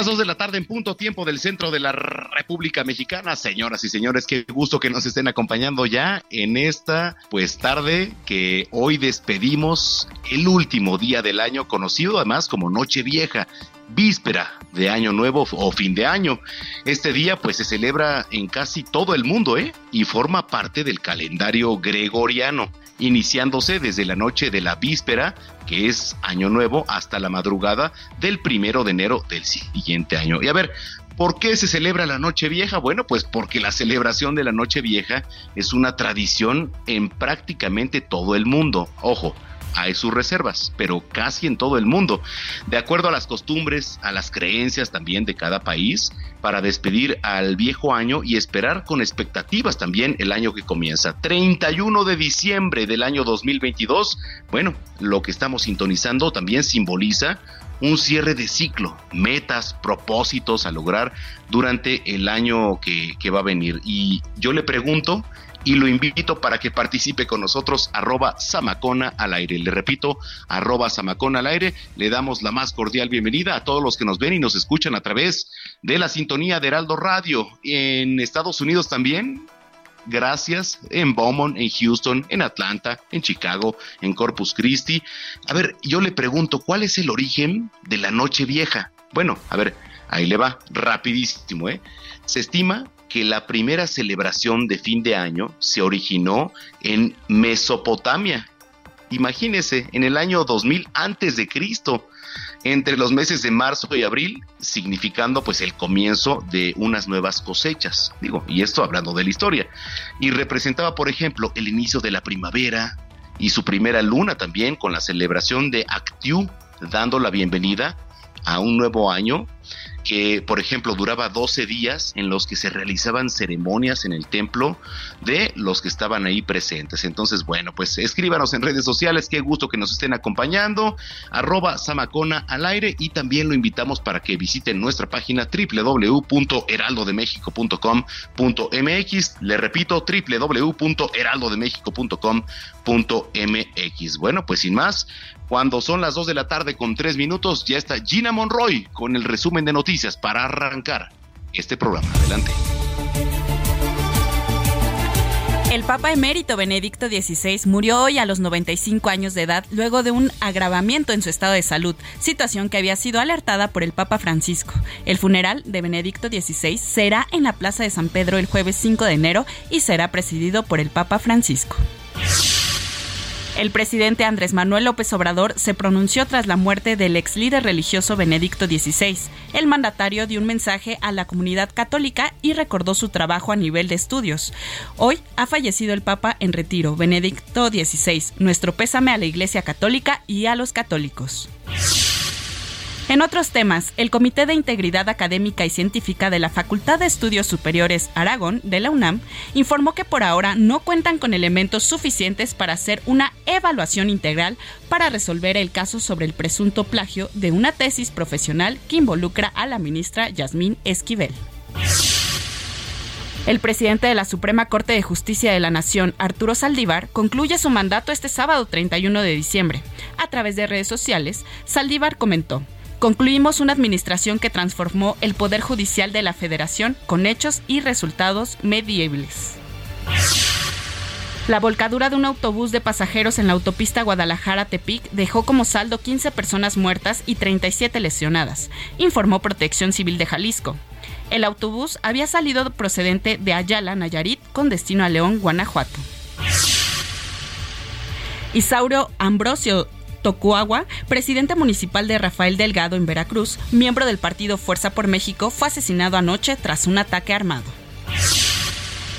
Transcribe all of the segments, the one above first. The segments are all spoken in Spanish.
Las 2 de la tarde en punto tiempo del centro de la República Mexicana. Señoras y señores, qué gusto que nos estén acompañando ya en esta pues tarde que hoy despedimos el último día del año conocido además como Noche Vieja víspera de Año Nuevo o fin de año. Este día pues se celebra en casi todo el mundo, ¿eh? Y forma parte del calendario gregoriano, iniciándose desde la noche de la víspera, que es Año Nuevo, hasta la madrugada del primero de enero del siguiente año. Y a ver, ¿Por qué se celebra la Noche Vieja? Bueno, pues porque la celebración de la Noche Vieja es una tradición en prácticamente todo el mundo. Ojo, hay sus reservas, pero casi en todo el mundo, de acuerdo a las costumbres, a las creencias también de cada país, para despedir al viejo año y esperar con expectativas también el año que comienza. 31 de diciembre del año 2022, bueno, lo que estamos sintonizando también simboliza un cierre de ciclo, metas, propósitos a lograr durante el año que, que va a venir. Y yo le pregunto, y lo invito para que participe con nosotros, arroba Samacona al aire. Le repito, arroba Samacona al aire. Le damos la más cordial bienvenida a todos los que nos ven y nos escuchan a través de la sintonía de Heraldo Radio. En Estados Unidos también, gracias en Beaumont, en Houston, en Atlanta, en Chicago, en Corpus Christi. A ver, yo le pregunto, ¿cuál es el origen de la Noche Vieja? Bueno, a ver, ahí le va, rapidísimo, ¿eh? Se estima que la primera celebración de fin de año se originó en Mesopotamia. Imagínese, en el año 2000 antes de Cristo, entre los meses de marzo y abril, significando pues el comienzo de unas nuevas cosechas. Digo, y esto hablando de la historia. Y representaba, por ejemplo, el inicio de la primavera y su primera luna también con la celebración de Actiu, dando la bienvenida a un nuevo año que, por ejemplo, duraba 12 días en los que se realizaban ceremonias en el templo de los que estaban ahí presentes. Entonces, bueno, pues escríbanos en redes sociales, qué gusto que nos estén acompañando, arroba Samacona al aire y también lo invitamos para que visiten nuestra página www.heraldodemexico.com.mx. Le repito, www.heraldodemexico.com.mx. Bueno, pues sin más, cuando son las 2 de la tarde con 3 minutos, ya está Gina Monroy con el resumen de noticias para arrancar este programa. Adelante. El Papa emérito Benedicto XVI murió hoy a los 95 años de edad luego de un agravamiento en su estado de salud, situación que había sido alertada por el Papa Francisco. El funeral de Benedicto XVI será en la Plaza de San Pedro el jueves 5 de enero y será presidido por el Papa Francisco. El presidente Andrés Manuel López Obrador se pronunció tras la muerte del ex líder religioso Benedicto XVI. El mandatario dio un mensaje a la comunidad católica y recordó su trabajo a nivel de estudios. Hoy ha fallecido el Papa en retiro, Benedicto XVI. Nuestro pésame a la Iglesia Católica y a los católicos. En otros temas, el Comité de Integridad Académica y Científica de la Facultad de Estudios Superiores Aragón de la UNAM informó que por ahora no cuentan con elementos suficientes para hacer una evaluación integral para resolver el caso sobre el presunto plagio de una tesis profesional que involucra a la ministra Yasmín Esquivel. El presidente de la Suprema Corte de Justicia de la Nación, Arturo Saldívar, concluye su mandato este sábado 31 de diciembre. A través de redes sociales, Saldívar comentó, concluimos una administración que transformó el Poder Judicial de la Federación con hechos y resultados medibles. La volcadura de un autobús de pasajeros en la autopista Guadalajara-Tepic dejó como saldo 15 personas muertas y 37 lesionadas, informó Protección Civil de Jalisco. El autobús había salido procedente de Ayala, Nayarit, con destino a León, Guanajuato. Isauro Ambrosio Tocuagua, presidente municipal de Rafael Delgado en Veracruz, miembro del partido Fuerza por México, fue asesinado anoche tras un ataque armado.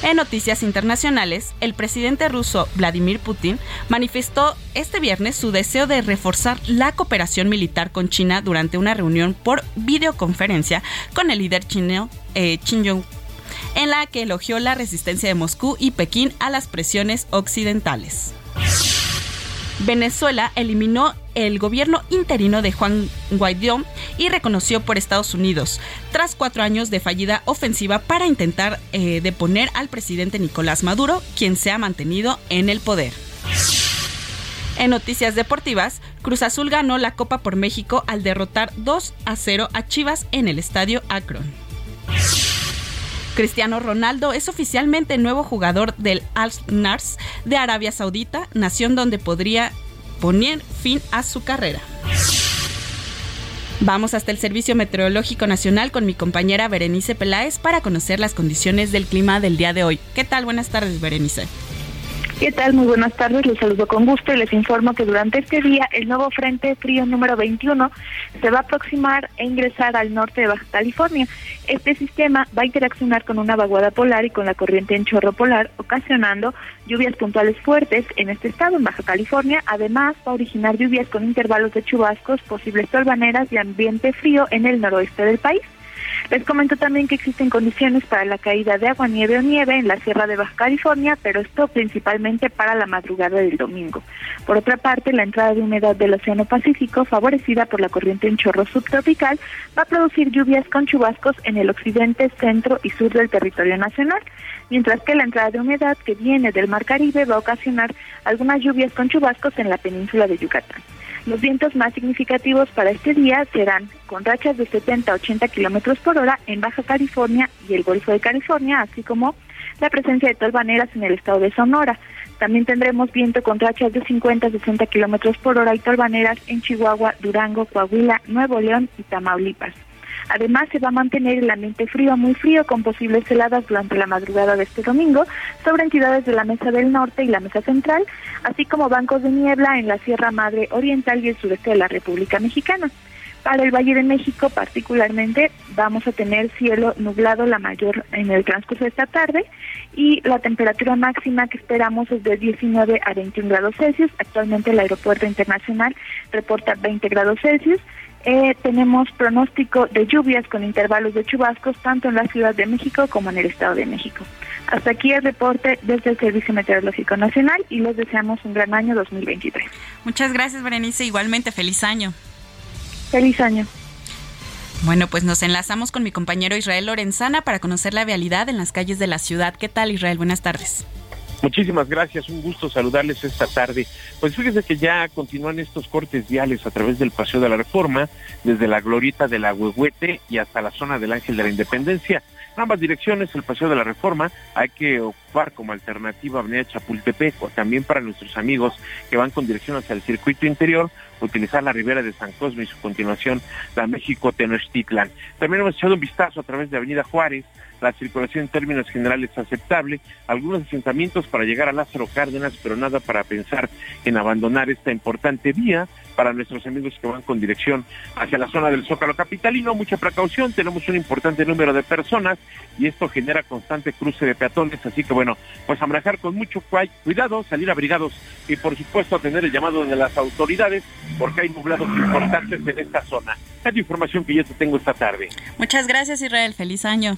En noticias internacionales, el presidente ruso Vladimir Putin manifestó este viernes su deseo de reforzar la cooperación militar con China durante una reunión por videoconferencia con el líder chino eh, Jong en la que elogió la resistencia de Moscú y Pekín a las presiones occidentales. Venezuela eliminó el gobierno interino de Juan Guaidó y reconoció por Estados Unidos, tras cuatro años de fallida ofensiva para intentar eh, deponer al presidente Nicolás Maduro, quien se ha mantenido en el poder. En noticias deportivas, Cruz Azul ganó la Copa por México al derrotar 2 a 0 a Chivas en el estadio Akron. Cristiano Ronaldo es oficialmente nuevo jugador del Al-Nars de Arabia Saudita, nación donde podría poner fin a su carrera. Vamos hasta el Servicio Meteorológico Nacional con mi compañera Berenice Peláez para conocer las condiciones del clima del día de hoy. ¿Qué tal? Buenas tardes, Berenice. ¿Qué tal? Muy buenas tardes, les saludo con gusto y les informo que durante este día el nuevo Frente Frío número 21 se va a aproximar e ingresar al norte de Baja California. Este sistema va a interaccionar con una vaguada polar y con la corriente en chorro polar, ocasionando lluvias puntuales fuertes en este estado, en Baja California. Además, va a originar lluvias con intervalos de chubascos, posibles torbaneras y ambiente frío en el noroeste del país. Les comento también que existen condiciones para la caída de agua, nieve o nieve en la Sierra de Baja California, pero esto principalmente para la madrugada del domingo. Por otra parte, la entrada de humedad del Océano Pacífico, favorecida por la corriente en chorro subtropical, va a producir lluvias con chubascos en el occidente, centro y sur del territorio nacional, mientras que la entrada de humedad que viene del Mar Caribe va a ocasionar algunas lluvias con chubascos en la península de Yucatán. Los vientos más significativos para este día serán con rachas de 70 a 80 kilómetros por hora en Baja California y el Golfo de California, así como la presencia de tolvaneras en el estado de Sonora. También tendremos viento con rachas de 50 a 60 kilómetros por hora y tolvaneras en Chihuahua, Durango, Coahuila, Nuevo León y Tamaulipas. Además, se va a mantener el ambiente frío, muy frío, con posibles heladas durante la madrugada de este domingo sobre entidades de la Mesa del Norte y la Mesa Central, así como bancos de niebla en la Sierra Madre Oriental y el sureste de la República Mexicana. Para el Valle de México particularmente vamos a tener cielo nublado la mayor en el transcurso de esta tarde y la temperatura máxima que esperamos es de 19 a 21 grados Celsius. Actualmente el aeropuerto internacional reporta 20 grados Celsius. Eh, tenemos pronóstico de lluvias con intervalos de chubascos tanto en la Ciudad de México como en el Estado de México. Hasta aquí el reporte desde el Servicio Meteorológico Nacional y les deseamos un gran año 2023. Muchas gracias, Berenice. Igualmente, feliz año. Feliz año. Bueno, pues nos enlazamos con mi compañero Israel Lorenzana para conocer la vialidad en las calles de la ciudad. ¿Qué tal, Israel? Buenas tardes. Muchísimas gracias, un gusto saludarles esta tarde. Pues fíjese que ya continúan estos cortes viales a través del Paseo de la Reforma, desde la Glorieta de la Huehuete y hasta la zona del Ángel de la Independencia. En ambas direcciones, el Paseo de la Reforma, hay que ocupar como alternativa Avenida Chapultepec o también para nuestros amigos que van con dirección hacia el circuito interior, utilizar la ribera de San Cosme y su continuación la México Tenochtitlan. También hemos echado un vistazo a través de Avenida Juárez, la circulación en términos generales aceptable, algunos asentamientos para llegar a Lázaro Cárdenas, pero nada para pensar en abandonar esta importante vía para nuestros amigos que van con dirección hacia la zona del Zócalo Capitalino. Mucha precaución, tenemos un importante número de personas y esto genera constante cruce de peatones, así que bueno, pues a con mucho cuidado, salir abrigados y por supuesto atender el llamado de las autoridades porque hay nublados importantes en esta zona. Es la información que yo te tengo esta tarde. Muchas gracias Israel, feliz año.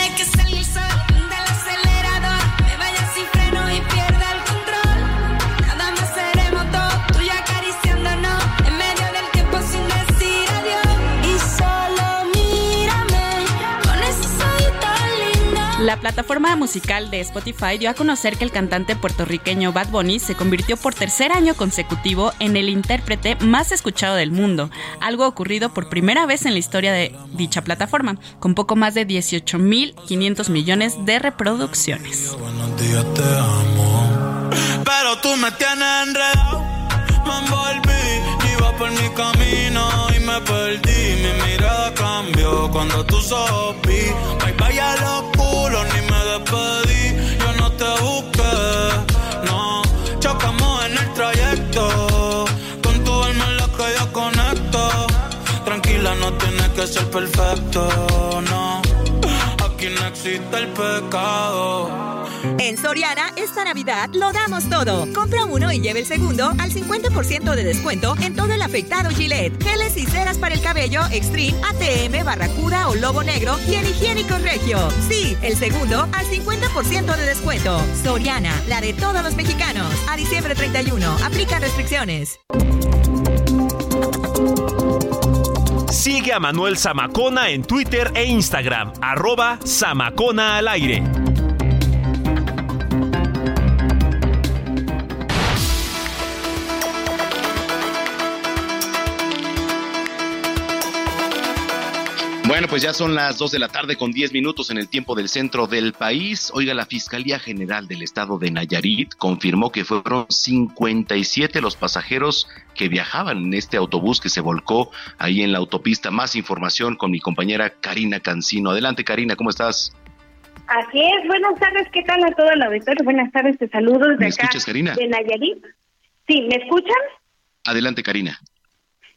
La plataforma musical de Spotify dio a conocer que el cantante puertorriqueño Bad Bunny se convirtió por tercer año consecutivo en el intérprete más escuchado del mundo, algo ocurrido por primera vez en la historia de dicha plataforma, con poco más de 18.500 millones de reproducciones. Bye bye a los culos, ni me despedí. Yo no te busqué, no. Chocamos en el trayecto. Con tu alma en la que yo conecto. Tranquila, no tienes que ser perfecto, no. Aquí no existe el pecado. En Soriana, esta Navidad lo damos todo. Compra uno y lleve el segundo al 50% de descuento en todo el afeitado Gillette, geles y ceras para el cabello Extreme, ATM, Barracuda o Lobo Negro y en higiénico regio. Sí, el segundo al 50% de descuento. Soriana, la de todos los mexicanos. A diciembre 31, aplica restricciones. Sigue a Manuel Zamacona en Twitter e Instagram, arroba Zamacona al aire. Pues ya son las 2 de la tarde con 10 minutos en el tiempo del centro del país. Oiga, la Fiscalía General del Estado de Nayarit confirmó que fueron 57 los pasajeros que viajaban en este autobús que se volcó ahí en la autopista. Más información con mi compañera Karina Cancino. Adelante, Karina, ¿cómo estás? Así es, buenas tardes, ¿qué tal a toda la auditorio? Buenas tardes, te saludo desde ¿Me acá escuchas, Karina? de Nayarit. Sí, ¿me escuchan? Adelante, Karina.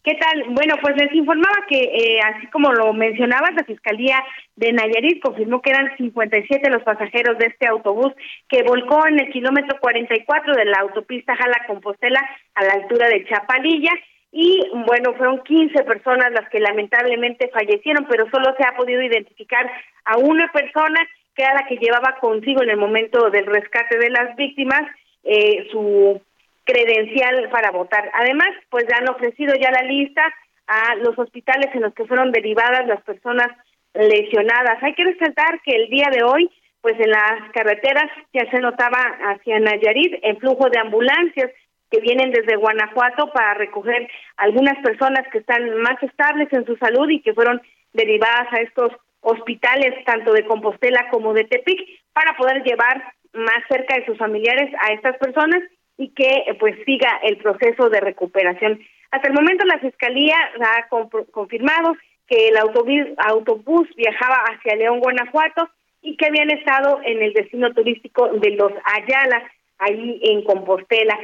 ¿Qué tal? Bueno, pues les informaba que, eh, así como lo mencionabas, la Fiscalía de Nayarit confirmó que eran 57 los pasajeros de este autobús que volcó en el kilómetro 44 de la autopista Jala-Compostela a la altura de Chapalilla. Y bueno, fueron 15 personas las que lamentablemente fallecieron, pero solo se ha podido identificar a una persona que era la que llevaba consigo en el momento del rescate de las víctimas eh, su credencial para votar. Además, pues ya han ofrecido ya la lista a los hospitales en los que fueron derivadas las personas lesionadas. Hay que resaltar que el día de hoy, pues en las carreteras ya se notaba hacia Nayarit el flujo de ambulancias que vienen desde Guanajuato para recoger algunas personas que están más estables en su salud y que fueron derivadas a estos hospitales tanto de Compostela como de Tepic para poder llevar más cerca de sus familiares a estas personas y que pues siga el proceso de recuperación. Hasta el momento la Fiscalía ha confirmado que el autobús, autobús viajaba hacia León, Guanajuato y que habían estado en el destino turístico de los Ayala, ahí en Compostela.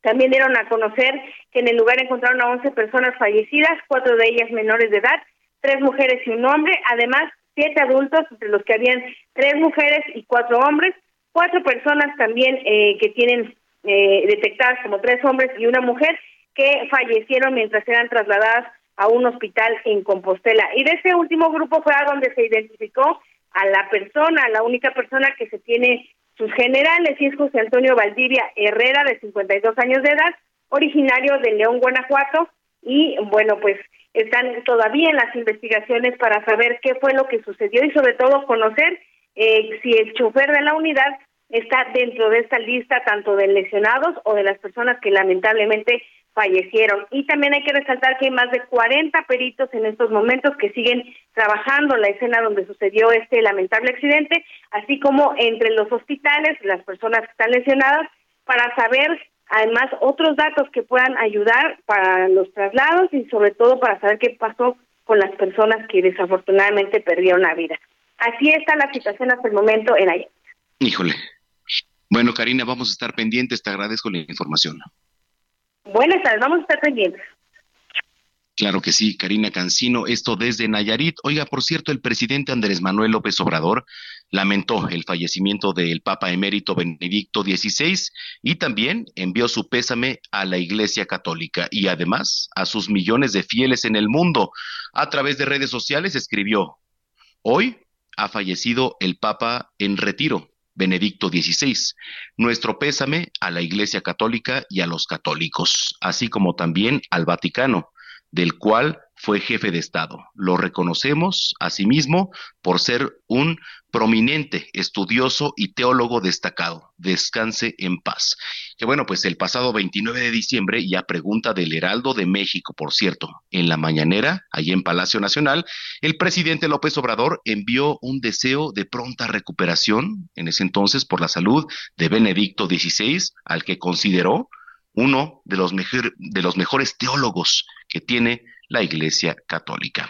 También dieron a conocer que en el lugar encontraron a 11 personas fallecidas, cuatro de ellas menores de edad, tres mujeres y un hombre, además siete adultos, entre los que habían tres mujeres y cuatro hombres, cuatro personas también eh, que tienen eh, detectadas como tres hombres y una mujer que fallecieron mientras eran trasladadas a un hospital en Compostela. Y de ese último grupo fue a donde se identificó a la persona, la única persona que se tiene sus generales, y es José Antonio Valdivia Herrera, de 52 años de edad, originario de León, Guanajuato, y bueno, pues están todavía en las investigaciones para saber qué fue lo que sucedió y sobre todo conocer eh, si el chofer de la unidad está dentro de esta lista tanto de lesionados o de las personas que lamentablemente fallecieron. Y también hay que resaltar que hay más de 40 peritos en estos momentos que siguen trabajando en la escena donde sucedió este lamentable accidente, así como entre los hospitales, las personas que están lesionadas, para saber además otros datos que puedan ayudar para los traslados y sobre todo para saber qué pasó con las personas que desafortunadamente perdieron la vida. Así está la situación hasta el momento en Allende. Híjole, bueno, Karina, vamos a estar pendientes. Te agradezco la información. Buenas tardes, vamos a estar pendientes. Claro que sí, Karina Cancino, esto desde Nayarit. Oiga, por cierto, el presidente Andrés Manuel López Obrador lamentó el fallecimiento del Papa emérito Benedicto XVI y también envió su pésame a la Iglesia Católica y además a sus millones de fieles en el mundo. A través de redes sociales escribió, hoy ha fallecido el Papa en retiro. Benedicto XVI. Nuestro pésame a la Iglesia Católica y a los católicos, así como también al Vaticano. Del cual fue jefe de Estado. Lo reconocemos asimismo por ser un prominente estudioso y teólogo destacado. Descanse en paz. Que bueno, pues el pasado 29 de diciembre, y a pregunta del Heraldo de México, por cierto, en la mañanera, allí en Palacio Nacional, el presidente López Obrador envió un deseo de pronta recuperación, en ese entonces por la salud de Benedicto XVI, al que consideró uno de los, de los mejores teólogos que tiene la Iglesia Católica.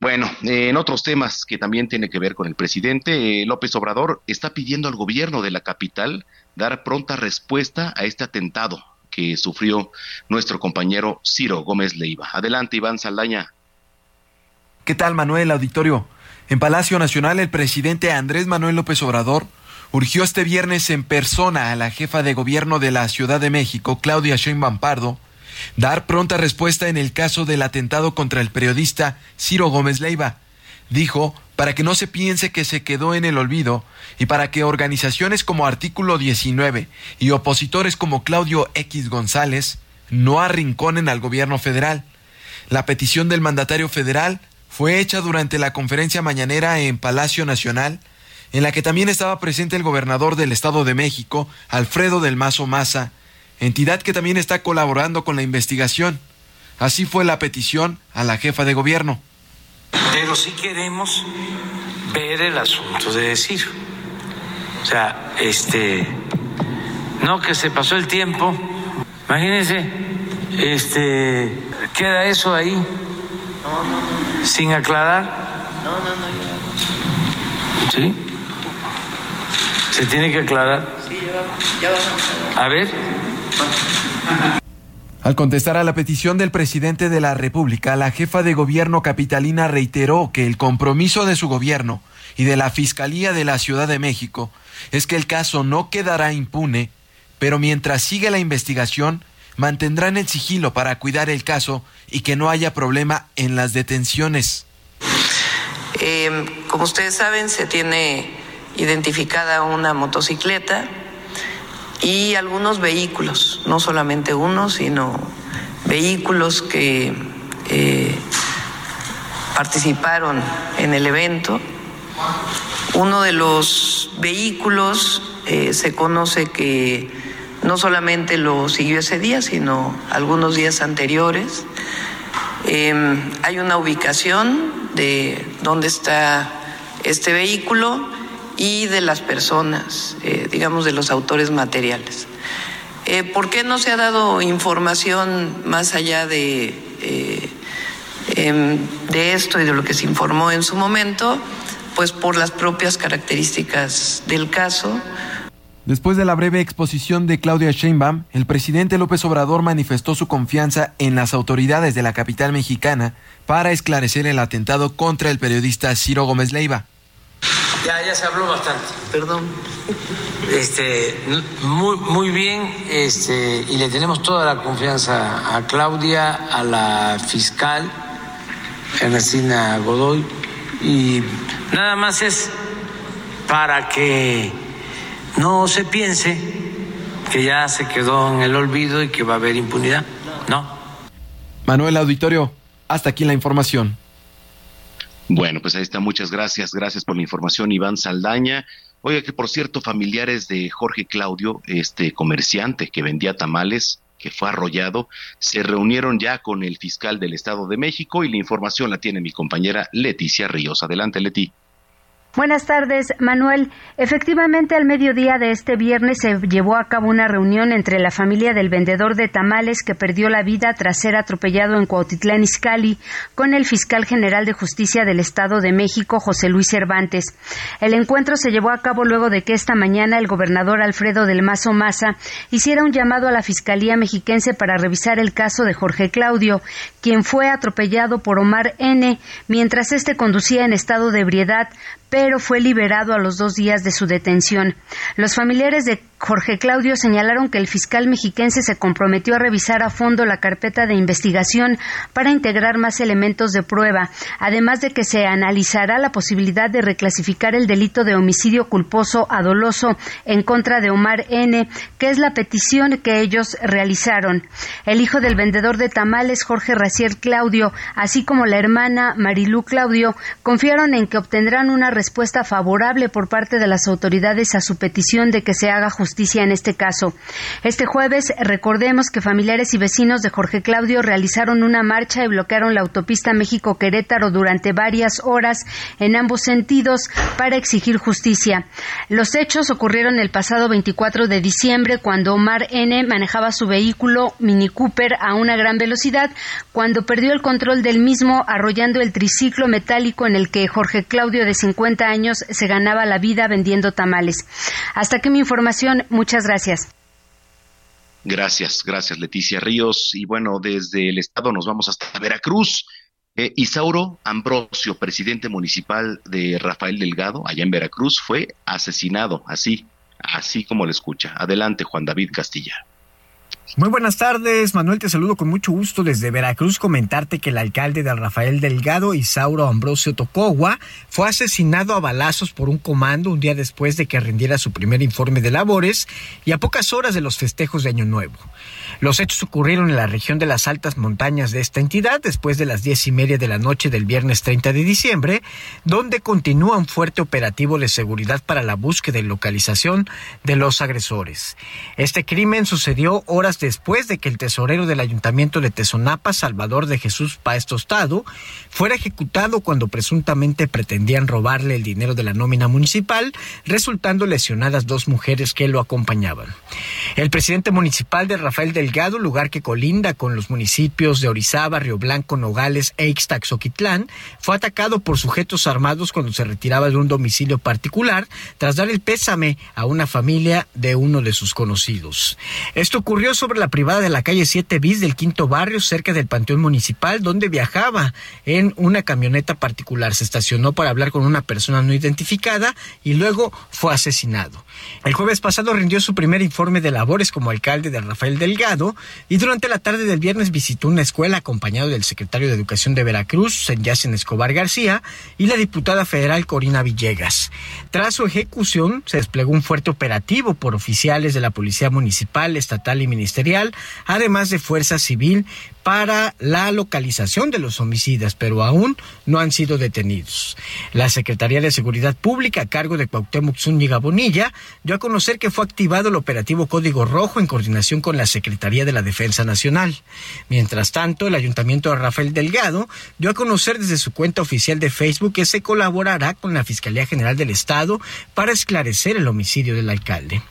Bueno, en otros temas que también tiene que ver con el presidente, eh, López Obrador está pidiendo al gobierno de la capital dar pronta respuesta a este atentado que sufrió nuestro compañero Ciro Gómez Leiva. Adelante, Iván Saldaña. ¿Qué tal, Manuel Auditorio? En Palacio Nacional, el presidente Andrés Manuel López Obrador urgió este viernes en persona a la jefa de gobierno de la Ciudad de México, Claudia Sheinbaum Pardo, dar pronta respuesta en el caso del atentado contra el periodista Ciro Gómez Leiva. Dijo, para que no se piense que se quedó en el olvido y para que organizaciones como Artículo 19 y opositores como Claudio X González no arrinconen al gobierno federal. La petición del mandatario federal fue hecha durante la conferencia mañanera en Palacio Nacional, en la que también estaba presente el gobernador del Estado de México, Alfredo del Mazo Maza, entidad que también está colaborando con la investigación. Así fue la petición a la jefa de gobierno. Pero sí queremos ver el asunto de decir. O sea, este, no que se pasó el tiempo. Imagínense, este, queda eso ahí sin aclarar. No, no, no. ¿Sí? ¿Se tiene que aclarar? Sí, ya vamos. A ver. Al contestar a la petición del presidente de la República, la jefa de gobierno capitalina reiteró que el compromiso de su gobierno y de la Fiscalía de la Ciudad de México es que el caso no quedará impune, pero mientras siga la investigación, mantendrán el sigilo para cuidar el caso y que no haya problema en las detenciones. Eh, como ustedes saben, se tiene identificada una motocicleta y algunos vehículos, no solamente uno, sino vehículos que eh, participaron en el evento. Uno de los vehículos eh, se conoce que no solamente lo siguió ese día, sino algunos días anteriores. Em, hay una ubicación de dónde está este vehículo y de las personas, eh, digamos, de los autores materiales. Eh, ¿Por qué no se ha dado información más allá de, eh, em, de esto y de lo que se informó en su momento? Pues por las propias características del caso. Después de la breve exposición de Claudia Sheinbaum, el presidente López Obrador manifestó su confianza en las autoridades de la capital mexicana para esclarecer el atentado contra el periodista Ciro Gómez Leiva. Ya, ya se habló bastante, perdón. Este, muy, muy bien, este, y le tenemos toda la confianza a Claudia, a la fiscal, Ernestina Godoy, y nada más es para que no se piense que ya se quedó en el olvido y que va a haber impunidad. No. Manuel Auditorio, hasta aquí la información. Bueno, pues ahí está. Muchas gracias. Gracias por la información, Iván Saldaña. Oiga, que por cierto, familiares de Jorge Claudio, este comerciante que vendía tamales, que fue arrollado, se reunieron ya con el fiscal del Estado de México y la información la tiene mi compañera Leticia Ríos. Adelante, Leti. Buenas tardes, Manuel. Efectivamente, al mediodía de este viernes se llevó a cabo una reunión entre la familia del vendedor de tamales que perdió la vida tras ser atropellado en Cuautitlán Izcalli con el fiscal general de justicia del Estado de México, José Luis Cervantes. El encuentro se llevó a cabo luego de que esta mañana el gobernador Alfredo del Mazo Maza hiciera un llamado a la Fiscalía mexiquense para revisar el caso de Jorge Claudio, quien fue atropellado por Omar N. mientras este conducía en estado de ebriedad pero fue liberado a los dos días de su detención. Los familiares de Jorge Claudio señalaron que el fiscal mexiquense se comprometió a revisar a fondo la carpeta de investigación para integrar más elementos de prueba, además de que se analizará la posibilidad de reclasificar el delito de homicidio culposo a doloso en contra de Omar N., que es la petición que ellos realizaron. El hijo del vendedor de tamales, Jorge Racier Claudio, así como la hermana Marilú Claudio, confiaron en que obtendrán una respuesta favorable por parte de las autoridades a su petición de que se haga justicia en este caso. Este jueves, recordemos que familiares y vecinos de Jorge Claudio realizaron una marcha y bloquearon la autopista México-Querétaro durante varias horas en ambos sentidos para exigir justicia. Los hechos ocurrieron el pasado 24 de diciembre cuando Omar N. manejaba su vehículo Mini Cooper a una gran velocidad cuando perdió el control del mismo arrollando el triciclo metálico en el que Jorge Claudio de 50 años se ganaba la vida vendiendo tamales. Hasta aquí mi información. Muchas gracias. Gracias, gracias Leticia Ríos. Y bueno, desde el estado nos vamos hasta Veracruz. Eh, Isauro Ambrosio, presidente municipal de Rafael Delgado, allá en Veracruz, fue asesinado, así, así como le escucha. Adelante, Juan David Castilla. Muy buenas tardes, Manuel, te saludo con mucho gusto desde Veracruz. Comentarte que el alcalde de Rafael Delgado, Isauro Ambrosio Tocogua, fue asesinado a balazos por un comando un día después de que rindiera su primer informe de labores y a pocas horas de los festejos de Año Nuevo. Los hechos ocurrieron en la región de las altas montañas de esta entidad después de las diez y media de la noche del viernes 30 de diciembre, donde continúa un fuerte operativo de seguridad para la búsqueda y localización de los agresores. Este crimen sucedió horas después de que el tesorero del ayuntamiento de Tezonapa, Salvador de Jesús Páez Tostado, fuera ejecutado cuando presuntamente pretendían robarle el dinero de la nómina municipal, resultando lesionadas dos mujeres que lo acompañaban. El presidente municipal de Rafael del Delgado, lugar que colinda con los municipios de Orizaba, Río Blanco, Nogales e Ixtaxoquitlán, fue atacado por sujetos armados cuando se retiraba de un domicilio particular tras dar el pésame a una familia de uno de sus conocidos. Esto ocurrió sobre la privada de la calle 7 bis del quinto barrio, cerca del Panteón Municipal, donde viajaba en una camioneta particular. Se estacionó para hablar con una persona no identificada y luego fue asesinado. El jueves pasado rindió su primer informe de labores como alcalde de Rafael Delgado y durante la tarde del viernes visitó una escuela acompañado del secretario de Educación de Veracruz, Yacen Escobar García, y la diputada federal Corina Villegas. Tras su ejecución, se desplegó un fuerte operativo por oficiales de la Policía Municipal, Estatal y Ministerial, además de Fuerza Civil, para la localización de los homicidas, pero aún no han sido detenidos. La Secretaría de Seguridad Pública, a cargo de Cuauhtémoc Zúñiga Bonilla, dio a conocer que fue activado el operativo Código Rojo en coordinación con la Secretaría de la Defensa Nacional. Mientras tanto, el Ayuntamiento de Rafael Delgado dio a conocer desde su cuenta oficial de Facebook que se colaborará con la Fiscalía General del Estado para esclarecer el homicidio del alcalde.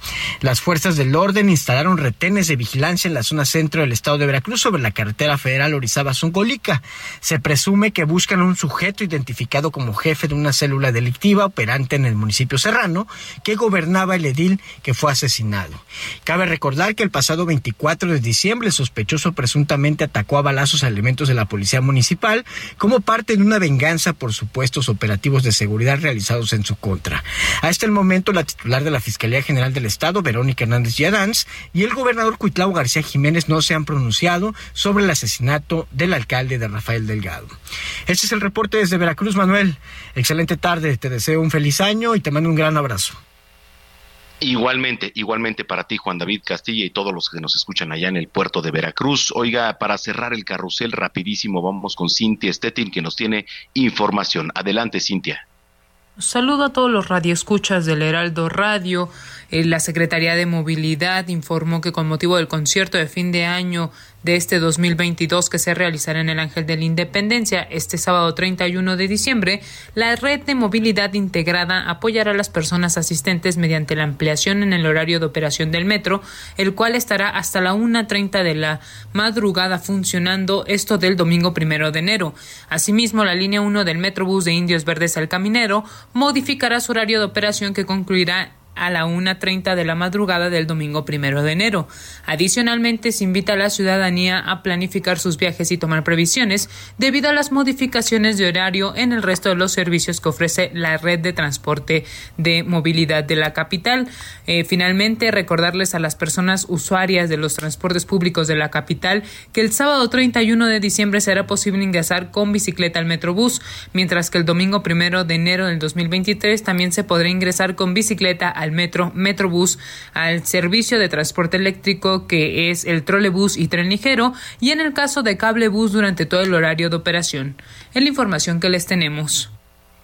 Las fuerzas del orden instalaron retenes de vigilancia en la zona centro del estado de Veracruz sobre la carretera federal Orizaba-Zongolica. Se presume que buscan un sujeto identificado como jefe de una célula delictiva operante en el municipio serrano que gobernaba el edil que fue asesinado. Cabe recordar que el pasado 24 de diciembre el sospechoso presuntamente atacó a balazos a elementos de la policía municipal como parte de una venganza por supuestos operativos de seguridad realizados en su contra. Hasta el momento la titular de la Fiscalía General del Estado, Verónica Hernández Yadanz, y el gobernador Cuitlao García Jiménez no se han pronunciado sobre la asesinato del alcalde de Rafael Delgado. Este es el reporte desde Veracruz, Manuel. Excelente tarde, te deseo un feliz año y te mando un gran abrazo. Igualmente, igualmente para ti, Juan David Castilla y todos los que nos escuchan allá en el puerto de Veracruz. Oiga, para cerrar el carrusel rapidísimo, vamos con Cintia Stettin, que nos tiene información. Adelante, Cintia. Saludo a todos los radioescuchas del Heraldo Radio. Eh, la Secretaría de Movilidad informó que con motivo del concierto de fin de año de este 2022 que se realizará en el Ángel de la Independencia este sábado 31 de diciembre, la red de movilidad integrada apoyará a las personas asistentes mediante la ampliación en el horario de operación del metro, el cual estará hasta la 1.30 de la madrugada funcionando esto del domingo primero de enero. Asimismo, la línea 1 del Metrobús de Indios Verdes al Caminero modificará su horario de operación que concluirá a la 1.30 de la madrugada del domingo primero de enero. Adicionalmente, se invita a la ciudadanía a planificar sus viajes y tomar previsiones debido a las modificaciones de horario en el resto de los servicios que ofrece la red de transporte de movilidad de la capital. Eh, finalmente, recordarles a las personas usuarias de los transportes públicos de la capital que el sábado 31 de diciembre será posible ingresar con bicicleta al Metrobús, mientras que el domingo primero de enero del 2023 también se podrá ingresar con bicicleta al metro, Metrobús, al servicio de transporte eléctrico que es el trolebús y tren ligero, y en el caso de cablebús durante todo el horario de operación. Es la información que les tenemos.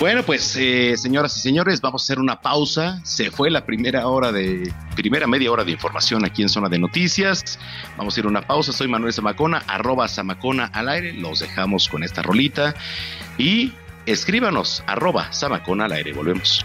Bueno, pues eh, señoras y señores, vamos a hacer una pausa. Se fue la primera hora de primera media hora de información aquí en Zona de Noticias. Vamos a ir a una pausa. Soy Manuel Zamacona, arroba Zamacona al aire. Los dejamos con esta rolita y escríbanos arroba Zamacona al aire. Volvemos.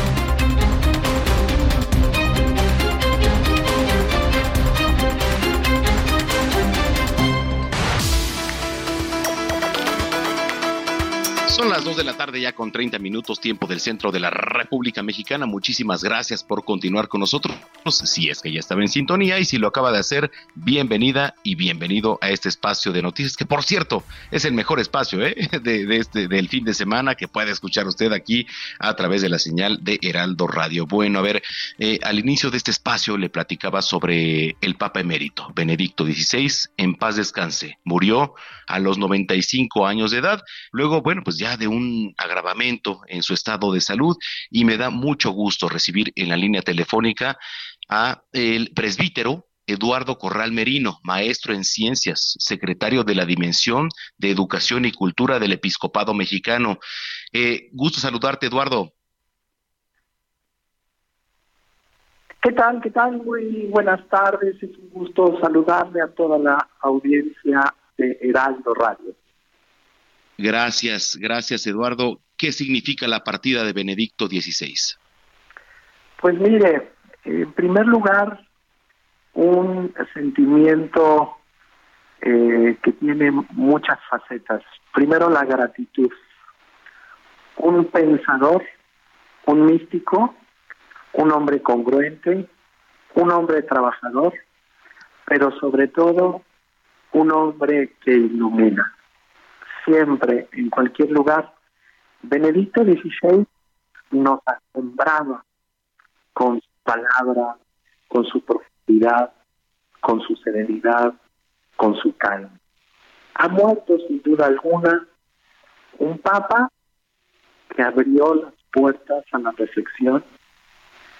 Son las 2 de la tarde ya con 30 minutos tiempo del centro de la República Mexicana. Muchísimas gracias por continuar con nosotros. Si es que ya estaba en sintonía y si lo acaba de hacer, bienvenida y bienvenido a este espacio de noticias, que por cierto es el mejor espacio ¿eh? de, este, del fin de semana que puede escuchar usted aquí a través de la señal de Heraldo Radio. Bueno, a ver, eh, al inicio de este espacio le platicaba sobre el Papa Emérito, Benedicto XVI, en paz descanse. Murió a los 95 años de edad. Luego, bueno, pues ya de un agravamiento en su estado de salud y me da mucho gusto recibir en la línea telefónica a el presbítero Eduardo Corral Merino, maestro en ciencias, secretario de la Dimensión de Educación y Cultura del Episcopado Mexicano. Eh, gusto saludarte, Eduardo. ¿Qué tal? ¿Qué tal? Muy buenas tardes. Es un gusto saludarle a toda la audiencia de Heraldo Radio. Gracias, gracias Eduardo. ¿Qué significa la partida de Benedicto XVI? Pues mire, en primer lugar, un sentimiento eh, que tiene muchas facetas. Primero, la gratitud. Un pensador, un místico, un hombre congruente, un hombre trabajador, pero sobre todo un hombre que ilumina siempre, en cualquier lugar. Benedicto XVI nos asombraba con su palabra, con su profundidad, con su serenidad, con su calma. Ha muerto sin duda alguna un papa que abrió las puertas a la reflexión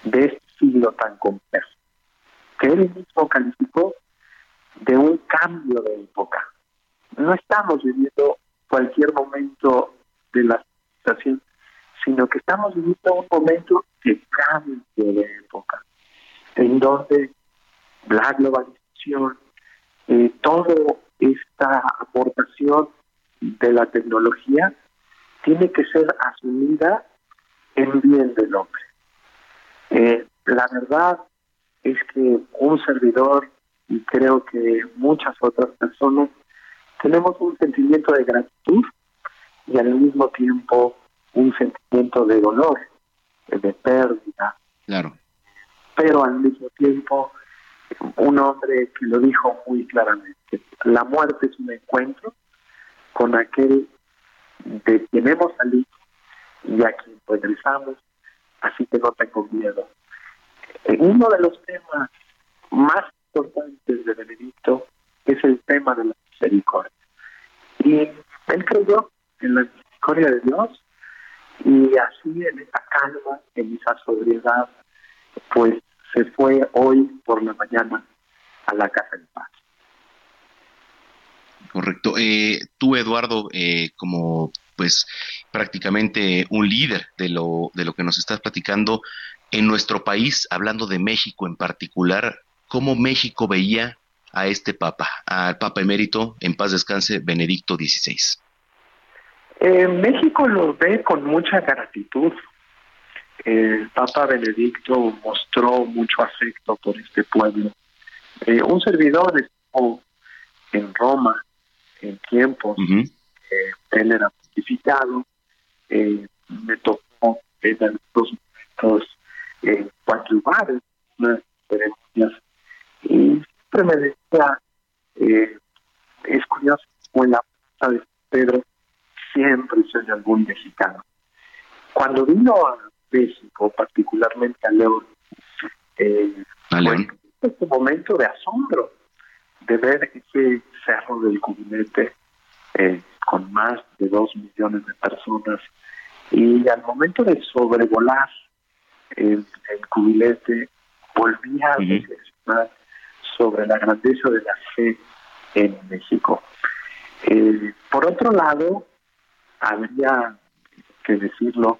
de este siglo tan complejo, que él mismo calificó de un cambio de época. No estamos viviendo cualquier momento de la situación, sino que estamos viviendo un momento de cambio de época, en donde la globalización, eh, toda esta aportación de la tecnología tiene que ser asumida en bien del hombre. Eh, la verdad es que un servidor y creo que muchas otras personas tenemos un sentimiento de gratitud y al mismo tiempo un sentimiento de dolor, de pérdida. Claro. Pero al mismo tiempo, un hombre que lo dijo muy claramente, la muerte es un encuentro con aquel de quien hemos salido y a quien regresamos, así que no tengo miedo. Eh, uno de los temas más importantes de Benedicto es el tema de la misericordia. Y él creyó en la misericordia de Dios y así en esa calma, en esa sobriedad, pues se fue hoy por la mañana a la Casa de Paz. Correcto. Eh, tú, Eduardo, eh, como pues prácticamente un líder de lo, de lo que nos estás platicando, en nuestro país, hablando de México en particular, ¿cómo México veía a este Papa, al Papa emérito, en paz descanse, Benedicto XVI? Eh, México lo ve con mucha gratitud. El Papa Benedicto mostró mucho afecto por este pueblo. Eh, un servidor estuvo en Roma en tiempos él era pontificado. Eh, me tocó en algunos momentos en cuatro lugares, unas ceremonias, y siempre me decía, eh, es curioso, como en la plaza de Pedro siempre soy algún mexicano. Cuando vino a México, particularmente a León, eh, fue este momento de asombro de ver ese cerro del cubinete eh, con más de dos millones de personas y al momento de sobrevolar el, el cubilete volvía a reflexionar sobre la grandeza de la fe en México. Eh, por otro lado, habría que decirlo,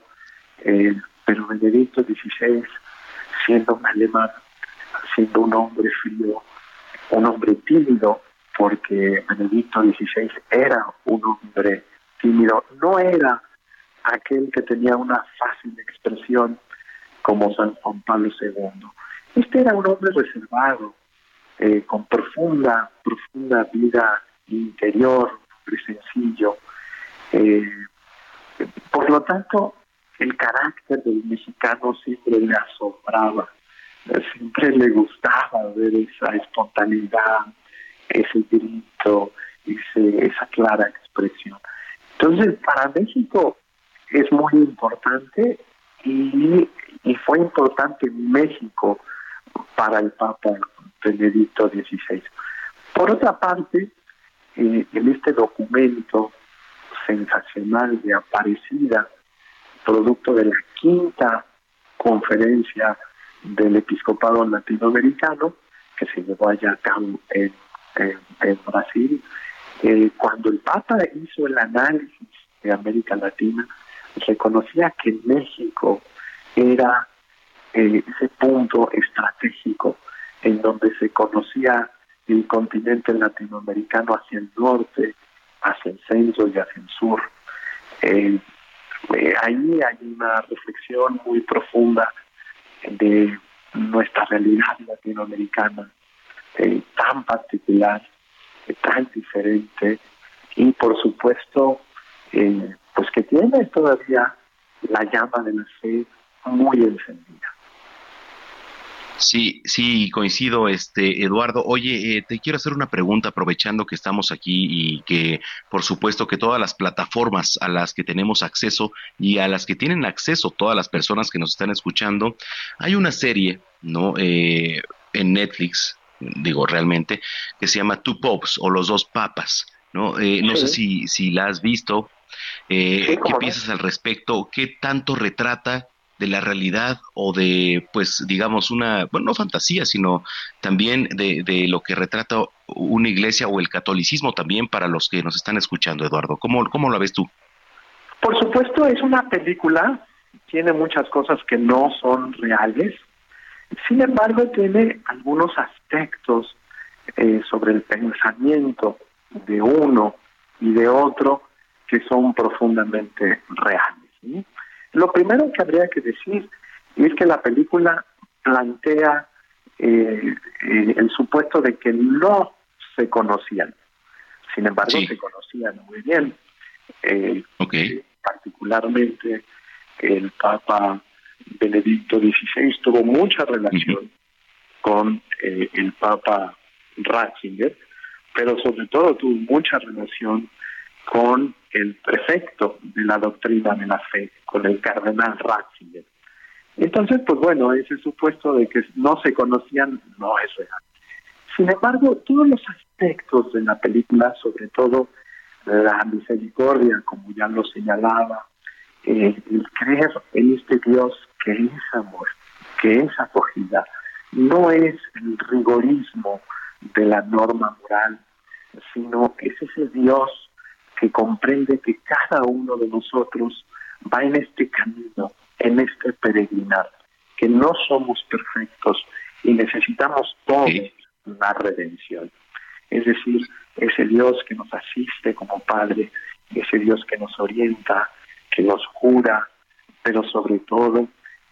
eh, pero Benedicto XVI, siendo un alemán, siendo un hombre frío, un hombre tímido, porque Benedicto XVI era un hombre tímido, no era aquel que tenía una fácil expresión como San Juan Pablo II. Este era un hombre reservado, eh, con profunda, profunda vida interior, muy sencillo. Eh, por lo tanto, el carácter del mexicano siempre le asombraba, siempre le gustaba ver esa espontaneidad, ese grito, ese, esa clara expresión. Entonces, para México es muy importante y, y fue importante México para el Papa Benedicto XVI. Por otra parte, eh, en este documento sensacional de Aparecida, producto de la quinta conferencia del episcopado latinoamericano, que se llevó allá a cabo en en, Brasil, eh, cuando el Papa hizo el análisis de América Latina, reconocía que México era eh, ese punto estratégico en donde se conocía el continente latinoamericano hacia el norte, hacia el centro y hacia el sur. Eh, ahí hay una reflexión muy profunda de nuestra realidad latinoamericana eh, tan particular, eh, tan diferente y por supuesto eh, pues que tiene todavía la llama de la fe muy encendida. Sí, sí, coincido, este Eduardo. Oye, te quiero hacer una pregunta aprovechando que estamos aquí y que, por supuesto, que todas las plataformas a las que tenemos acceso y a las que tienen acceso todas las personas que nos están escuchando, hay una serie, ¿no? en Netflix digo realmente, que se llama Two Popes o Los Dos Papas. No, eh, no sé si, si la has visto. Eh, ¿Qué piensas al respecto? ¿Qué tanto retrata de la realidad o de, pues, digamos, una, bueno, no fantasía, sino también de, de lo que retrata una iglesia o el catolicismo también para los que nos están escuchando, Eduardo? ¿Cómo, cómo la ves tú? Por supuesto, es una película, tiene muchas cosas que no son reales, sin embargo, tiene algunos aspectos eh, sobre el pensamiento de uno y de otro que son profundamente reales. Lo primero que habría que decir es que la película plantea eh, eh, el supuesto de que no se conocían. Sin embargo, se conocían muy bien. Eh, particularmente el Papa Benedicto XVI tuvo mucha relación con el Papa Ratzinger, pero sobre todo tuvo mucha relación con el prefecto de la doctrina de la fe, con el cardenal Ratzinger. Entonces, pues bueno, ese supuesto de que no se conocían no es real. Sin embargo, todos los aspectos de la película, sobre todo la misericordia, como ya lo señalaba, eh, el creer en este Dios que es amor, que es acogida, no es el rigorismo de la norma moral, sino es ese Dios que comprende que cada uno de nosotros va en este camino, en este peregrinar, que no somos perfectos y necesitamos todos la redención. Es decir, ese Dios que nos asiste como Padre, ese Dios que nos orienta, que nos cura, pero sobre todo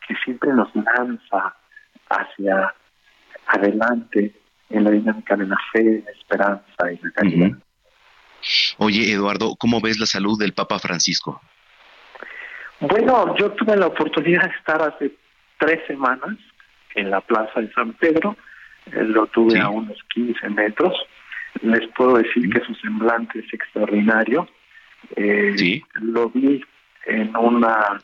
que siempre nos lanza hacia adelante en la dinámica de la fe, la esperanza y la caridad. Oye, Eduardo, ¿cómo ves la salud del Papa Francisco? Bueno, yo tuve la oportunidad de estar hace tres semanas en la Plaza de San Pedro, eh, lo tuve a unos 15 metros. Les puedo decir que su semblante es extraordinario. Eh, lo vi en una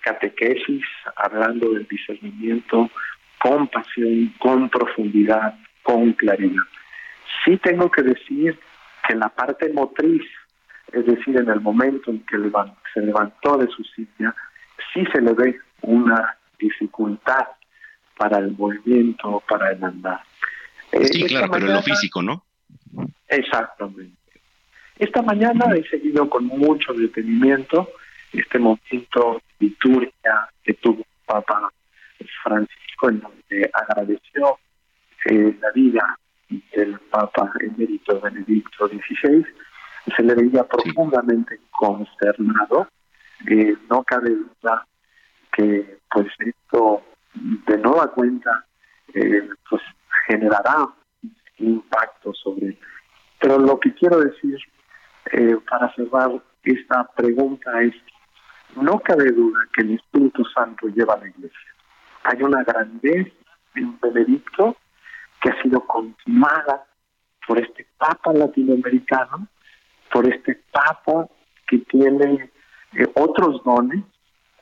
catequesis hablando del discernimiento con pasión, con profundidad, con claridad. Sí tengo que decir que la parte motriz, es decir, en el momento en que se levantó de su silla, sí se le ve una dificultad para el movimiento, para el andar. Eh, sí, claro, pero en lo físico, ¿no? Exactamente. Esta mañana he seguido con mucho detenimiento este momento de liturgia que tuvo Papa Francisco, en donde agradeció eh, la vida del Papa emérito Benedicto XVI, se le veía profundamente consternado. Eh, no cabe duda que pues esto de nueva cuenta eh, pues generará impacto sobre pero lo que quiero decir eh, para cerrar esta pregunta es no cabe duda que el Espíritu Santo lleva a la iglesia. Hay una grandeza en Benedicto que ha sido confirmada por este Papa latinoamericano, por este Papa que tiene eh, otros dones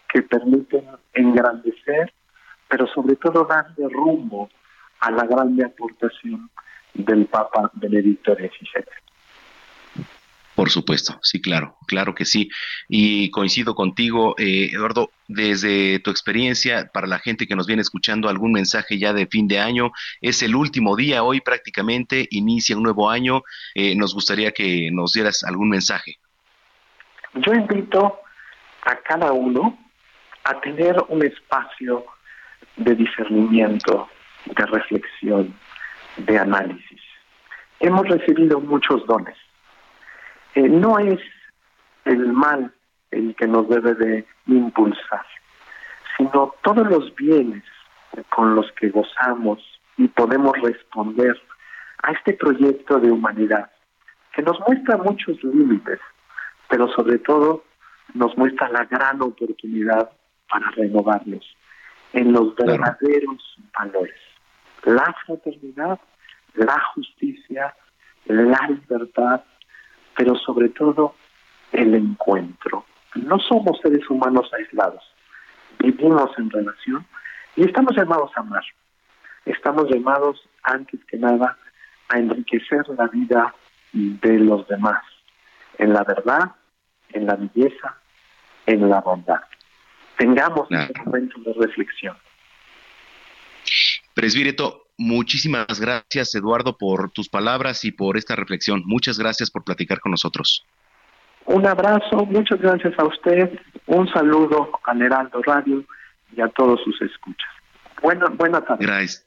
que permiten engrandecer, pero sobre todo darle rumbo a la grande aportación del Papa Benedicto XVI. Por supuesto, sí, claro, claro que sí. Y coincido contigo, eh, Eduardo, desde tu experiencia, para la gente que nos viene escuchando, algún mensaje ya de fin de año. Es el último día, hoy prácticamente inicia un nuevo año. Eh, nos gustaría que nos dieras algún mensaje. Yo invito a cada uno a tener un espacio de discernimiento, de reflexión, de análisis. Hemos recibido muchos dones eh, no es el mal el que nos debe de impulsar, sino todos los bienes con los que gozamos y podemos responder a este proyecto de humanidad que nos muestra muchos límites, pero sobre todo nos muestra la gran oportunidad para renovarlos en los verdaderos valores. La fraternidad, la justicia, la libertad, pero sobre todo el encuentro. No somos seres humanos aislados, vivimos en relación y estamos llamados a amar. Estamos llamados, antes que nada, a enriquecer la vida de los demás, en la verdad, en la belleza, en la bondad. Tengamos un momento de reflexión. Presbíreto, Muchísimas gracias, Eduardo, por tus palabras y por esta reflexión. Muchas gracias por platicar con nosotros. Un abrazo, muchas gracias a usted, un saludo al Heraldo Radio y a todos sus escuchas. Buena, buena tarde. Gracias.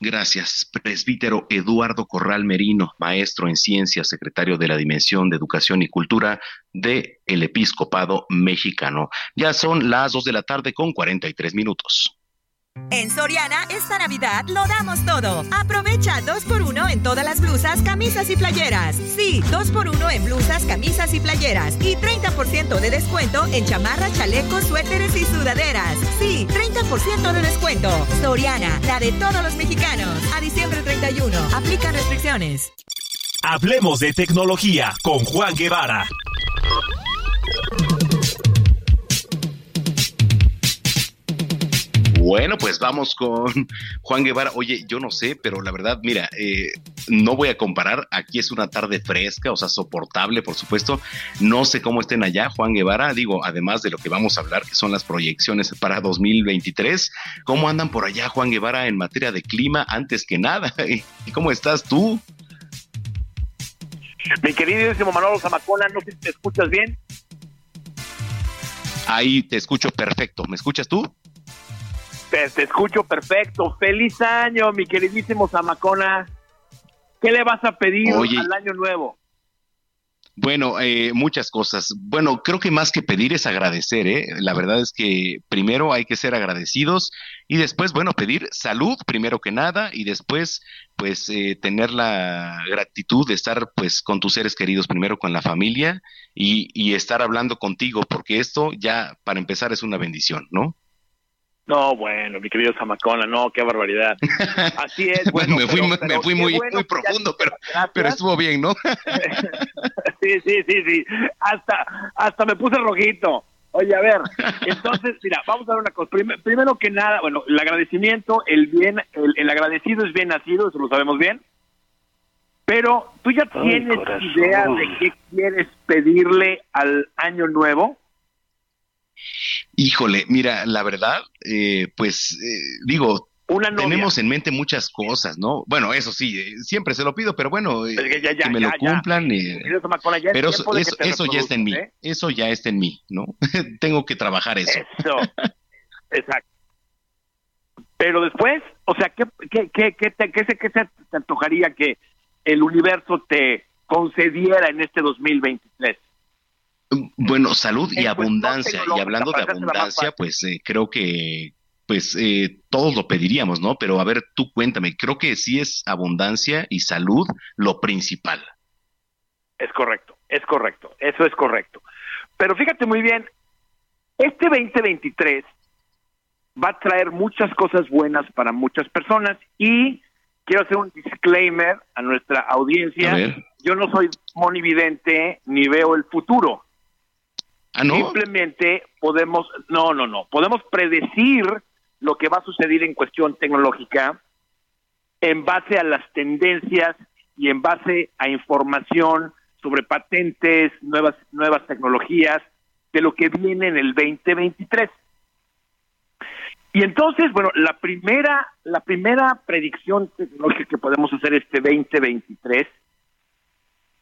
Gracias, presbítero Eduardo Corral Merino, maestro en ciencias, secretario de la Dimensión de Educación y Cultura de el Episcopado Mexicano. Ya son las dos de la tarde con 43 minutos. En Soriana, esta Navidad lo damos todo. Aprovecha 2x1 en todas las blusas, camisas y playeras. Sí, 2x1 en blusas, camisas y playeras. Y 30% de descuento en chamarras, chalecos, suéteres y sudaderas. Sí, 30% de descuento. Soriana, la de todos los mexicanos. A diciembre 31. Aplica restricciones. Hablemos de tecnología con Juan Guevara. Bueno, pues vamos con Juan Guevara. Oye, yo no sé, pero la verdad, mira, eh, no voy a comparar. Aquí es una tarde fresca, o sea, soportable, por supuesto. No sé cómo estén allá, Juan Guevara. Digo, además de lo que vamos a hablar, que son las proyecciones para 2023. ¿Cómo andan por allá, Juan Guevara, en materia de clima, antes que nada? ¿Y cómo estás tú? Mi queridísimo Manolo Zamacona, no sé si te escuchas bien. Ahí te escucho perfecto. ¿Me escuchas tú? Te, escucho perfecto. Feliz año, mi queridísimo Zamacona. ¿Qué le vas a pedir al año nuevo? Bueno, eh, muchas cosas. Bueno, creo que más que pedir es agradecer, ¿eh? La verdad es que primero hay que ser agradecidos y después, bueno, pedir salud primero que nada y después, pues, eh, tener la gratitud de estar, pues, con tus seres queridos, primero con la familia y, y estar hablando contigo, porque esto ya, para empezar, es una bendición, ¿no? No, bueno, mi querido Zamacona, no, qué barbaridad. Así es. Bueno, me fui, me fui muy, muy profundo, pero, pero estuvo bien, ¿no? sí, sí, sí, sí. Hasta, hasta me puse rojito. Oye, a ver, entonces, mira, vamos a ver una cosa. Primero, que nada, bueno, el agradecimiento, el bien, el, agradecido es bien nacido, eso lo sabemos bien. Pero, ¿tú ya tienes idea de qué quieres pedirle al año nuevo? Híjole, mira, la verdad, eh, pues eh, digo, tenemos en mente muchas cosas, ¿no? Bueno, eso sí, eh, siempre se lo pido, pero bueno, que, me lo cumplan. pero eso, ya está en mí, eso ya está en mí, ¿no? Tengo que trabajar eso. Eso, exacto. Pero después, o sea, ¿qué, qué, qué, qué, te, qué, qué te antojaría que el universo te concediera en este 2023? Bueno, salud y abundancia. Y hablando de abundancia, pues eh, creo que pues eh, todos lo pediríamos, ¿no? Pero a ver, tú cuéntame, creo que sí es abundancia y salud lo principal. Es correcto, es correcto, eso es correcto. Pero fíjate muy bien, este 2023 va a traer muchas cosas buenas para muchas personas y quiero hacer un disclaimer a nuestra audiencia. Yo no soy monividente ni veo el futuro. ¿Ah, Simplemente podemos, no, no, no, podemos predecir lo que va a suceder en cuestión tecnológica en base a las tendencias y en base a información sobre patentes, nuevas, nuevas tecnologías, de lo que viene en el 2023. Y entonces, bueno, la primera, la primera predicción tecnológica que podemos hacer este 2023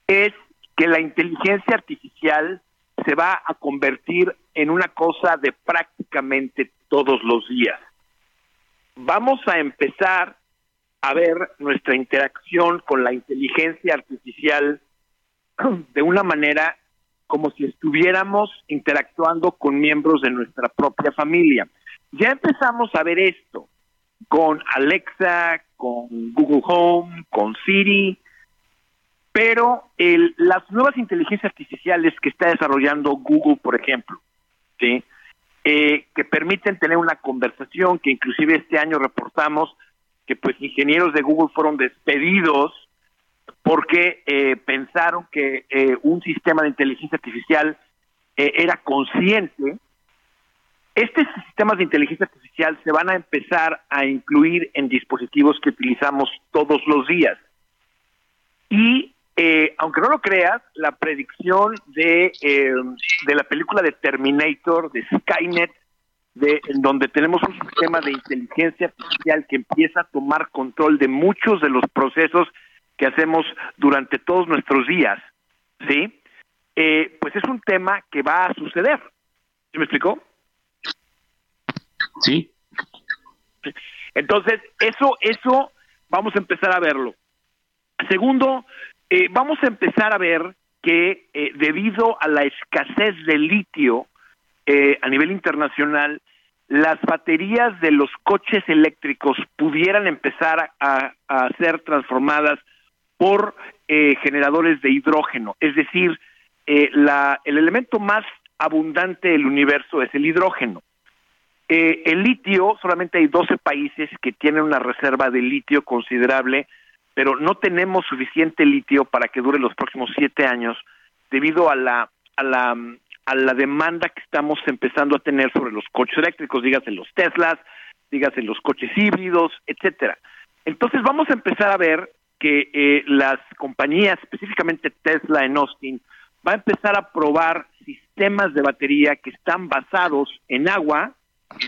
es que la inteligencia artificial se va a convertir en una cosa de prácticamente todos los días. Vamos a empezar a ver nuestra interacción con la inteligencia artificial de una manera como si estuviéramos interactuando con miembros de nuestra propia familia. Ya empezamos a ver esto con Alexa, con Google Home, con Siri, pero el, las nuevas inteligencias artificiales que está desarrollando Google, por ejemplo, ¿sí? Eh, que permiten tener una conversación, que inclusive este año reportamos que pues ingenieros de Google fueron despedidos porque eh, pensaron que eh, un sistema de inteligencia artificial era consciente. Estos sistemas de inteligencia artificial se van a empezar a incluir en dispositivos que utilizamos todos los días. Y eh, aunque no lo creas, la predicción de, eh, de la película de Terminator, de Skynet, de, en donde tenemos un sistema de inteligencia artificial que empieza a tomar control de muchos de los procesos que hacemos durante todos nuestros días, ¿sí? Eh, pues es un tema que va a suceder. ¿Sí me explicó? Sí. Entonces, eso, eso vamos a empezar a verlo. Segundo, eh, vamos a empezar a ver que eh, debido a la escasez de litio eh, a nivel internacional, las baterías de los coches eléctricos pudieran empezar a, ser transformadas por eh, generadores de hidrógeno. Es decir, la, el elemento más abundante del universo es el hidrógeno. El litio, solamente hay 12 países que tienen una reserva de litio considerable, pero no tenemos suficiente litio para que dure los próximos siete años debido a la, a la, a la demanda que estamos empezando a tener sobre los coches eléctricos, dígase los Teslas, dígase los coches híbridos, etcétera. Entonces vamos a empezar a ver que eh, las compañías, específicamente Tesla en Austin, va a empezar a probar sistemas de batería que están basados en agua,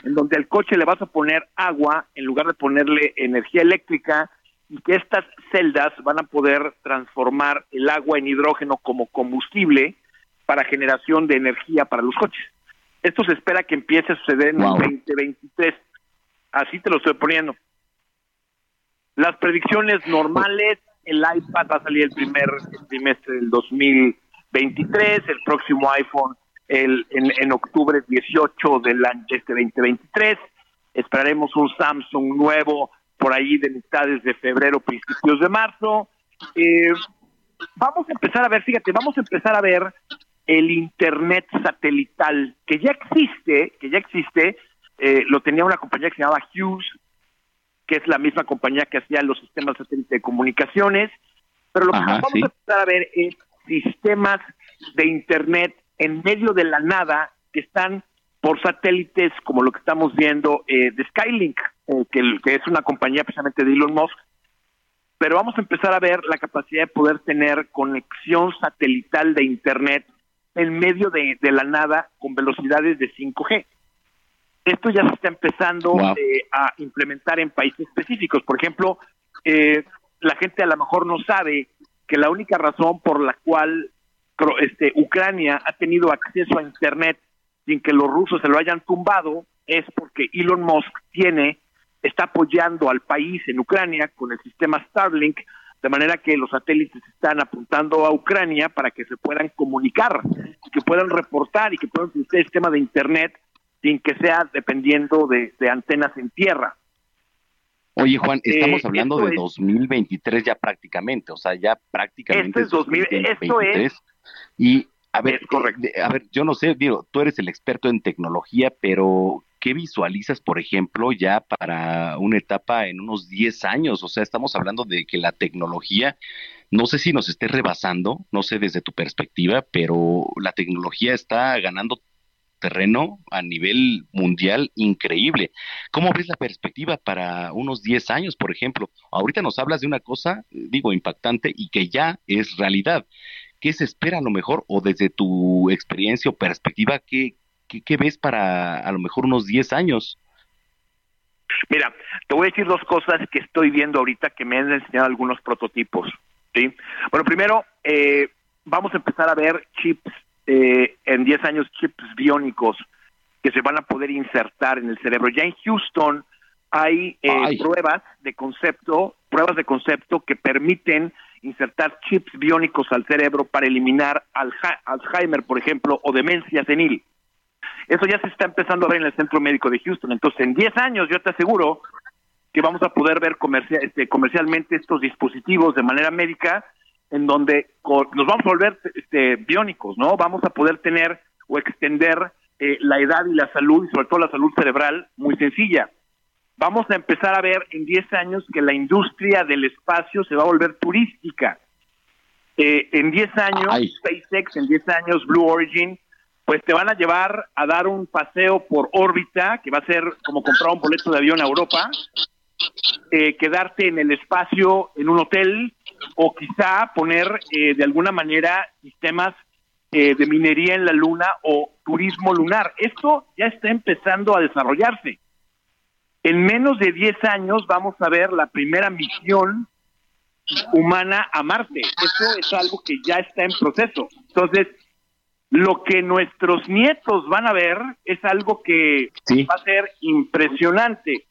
en donde al coche le vas a poner agua en lugar de ponerle energía eléctrica y que estas celdas van a poder transformar el agua en hidrógeno como combustible para generación de energía para los coches. Esto se espera que empiece a suceder en el 2023. Así te lo estoy poniendo. Las predicciones normales, el iPad va a salir el primer trimestre del 2023, el próximo iPhone el, en, octubre 18 del año este 2023. Esperaremos un Samsung nuevo por ahí de mitades de febrero, principios de marzo. Eh, vamos a empezar a ver, fíjate, vamos a empezar a ver el Internet satelital, que ya existe, que ya existe, eh, lo tenía una compañía que se llamaba Hughes, que es la misma compañía que hacía los sistemas satélites de comunicaciones, pero lo que vamos a empezar a ver es sistemas de Internet en medio de la nada que están por satélites como lo que estamos viendo eh, de Skylink, eh, que, es una compañía precisamente de Elon Musk, pero vamos a empezar a ver la capacidad de poder tener conexión satelital de Internet en medio de, la nada con velocidades de 5G. Esto ya se está empezando eh, a implementar en países específicos. Por ejemplo, la gente a lo mejor no sabe que la única razón por la cual este, Ucrania ha tenido acceso a Internet sin que los rusos se lo hayan tumbado es porque Elon Musk tiene, está apoyando al país en Ucrania con el sistema Starlink, de manera que los satélites están apuntando a Ucrania para que se puedan comunicar, que puedan reportar y que puedan utilizar el sistema de Internet sin que sea dependiendo de, antenas en tierra. Oye, Juan, estamos eh, hablando de 2023 ya prácticamente, o sea, ya prácticamente. Esto es, esto es y a ver, a ver, yo no sé, digo, tú eres el experto en tecnología, pero ¿qué visualizas, por ejemplo, ya para una etapa en unos 10 años? O sea, estamos hablando de que la tecnología, no sé si nos esté rebasando, no sé desde tu perspectiva, pero la tecnología está ganando terreno a nivel mundial increíble. ¿Cómo ves la perspectiva para unos 10 años, por ejemplo? Ahorita nos hablas de una cosa, digo, impactante y que ya es realidad. ¿qué se espera a lo mejor? O desde tu experiencia o perspectiva, ¿qué, qué, ves para a lo mejor unos 10 años? Mira, te voy a decir dos cosas que estoy viendo ahorita que me han enseñado algunos prototipos. ¿sí? Bueno, primero, eh, vamos a empezar a ver chips, eh, en 10 años, chips biónicos que se van a poder insertar en el cerebro. Ya en Houston hay eh, pruebas de concepto, pruebas de concepto que permiten insertar chips biónicos al cerebro para eliminar Alzheimer, por ejemplo, o demencia senil. Eso ya se está empezando a ver en el Centro Médico de Houston. Entonces, en 10 años yo te aseguro que vamos a poder ver este, comercialmente estos dispositivos de manera médica en donde nos vamos a volver este, biónicos, ¿no? Vamos a poder tener o extender eh, la edad y la salud, y sobre todo la salud cerebral, muy sencilla vamos a empezar a ver en 10 años que la industria del espacio se va a volver turística. Eh, en 10 años, SpaceX, en 10 años, Blue Origin, pues te van a llevar a dar un paseo por órbita, que va a ser como comprar un boleto de avión a Europa, eh, quedarte en el espacio en un hotel o quizá poner eh, de alguna manera sistemas de minería en la luna o turismo lunar. Esto ya está empezando a desarrollarse. En menos de 10 años vamos a ver la primera misión humana a Marte. Eso es algo que ya está en proceso. Entonces, lo que nuestros nietos van a ver es algo que va a ser impresionante.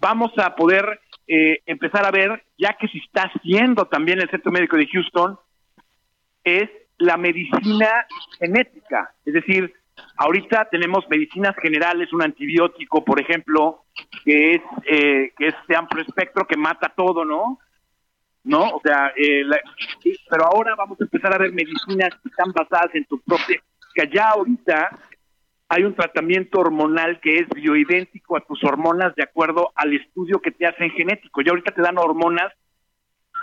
Vamos a poder eh, empezar a ver, ya que se está haciendo también el Centro Médico de Houston, es la medicina genética. Es decir, Ahorita tenemos medicinas generales, un antibiótico, por ejemplo, que es eh, que es de amplio espectro que mata todo, ¿no? ¿No? O sea, eh, pero ahora vamos a empezar a ver medicinas que están basadas en tu propia, que ya ahorita hay un tratamiento hormonal que es bioidéntico a tus hormonas de acuerdo al estudio que te hacen genético. Ya ahorita te dan hormonas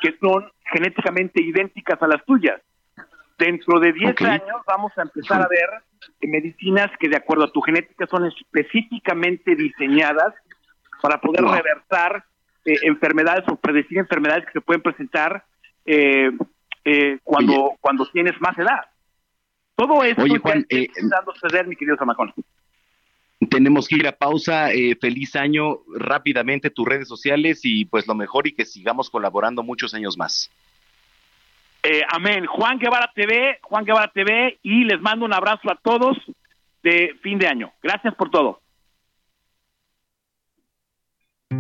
que son genéticamente idénticas a las tuyas. Dentro de 10 años vamos a empezar a ver medicinas que de acuerdo a tu genética son específicamente diseñadas para poder reversar eh, enfermedades o predecir enfermedades que se pueden presentar eh, eh, cuando, cuando tienes más edad. Todo eso Oye, Juan, está empezando a suceder, mi querido Samacón. Tenemos que ir a pausa. feliz año rápidamente tus redes sociales y pues lo mejor y que sigamos colaborando muchos años más. Eh, amén. Juan Guevara TV, Juan Guevara TV, y les mando un abrazo a todos de fin de año. Gracias por todo.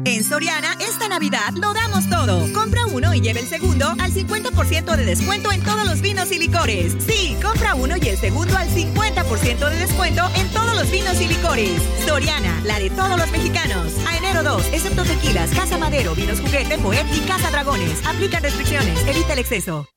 En Soriana, esta Navidad lo damos todo. Compra uno y lleve el segundo al 50% de descuento en todos los vinos y licores. Sí, compra uno y el segundo al 50% de descuento en todos los vinos y licores. Soriana, la de todos los mexicanos. A enero 2, excepto tequilas, Casa Madero, Vinos Juguete, Moet y Casa Dragones. Aplican restricciones, evita el exceso.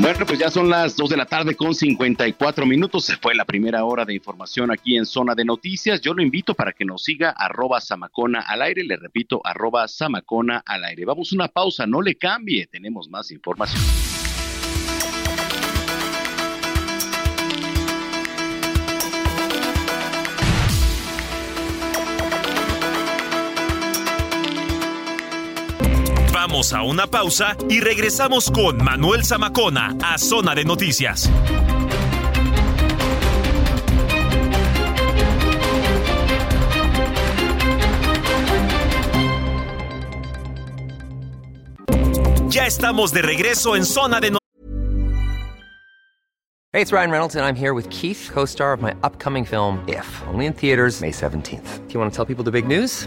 Bueno, pues ya son las 2 de la tarde con 54 minutos. Se fue la primera hora de información aquí en Zona de Noticias. Yo lo invito para que nos siga arroba Samacona al aire. Le repito, arroba Samacona al aire. Vamos una pausa, no le cambie. Tenemos más información. Vamos a una pausa y regresamos con Manuel Zamacona a Zona de Noticias. Ya estamos de regreso en Zona de Noticias. Hey, it's Ryan Reynolds and I'm here with Keith, co-star of my upcoming film If, only in theaters May 17th. Do you want to tell people the big news?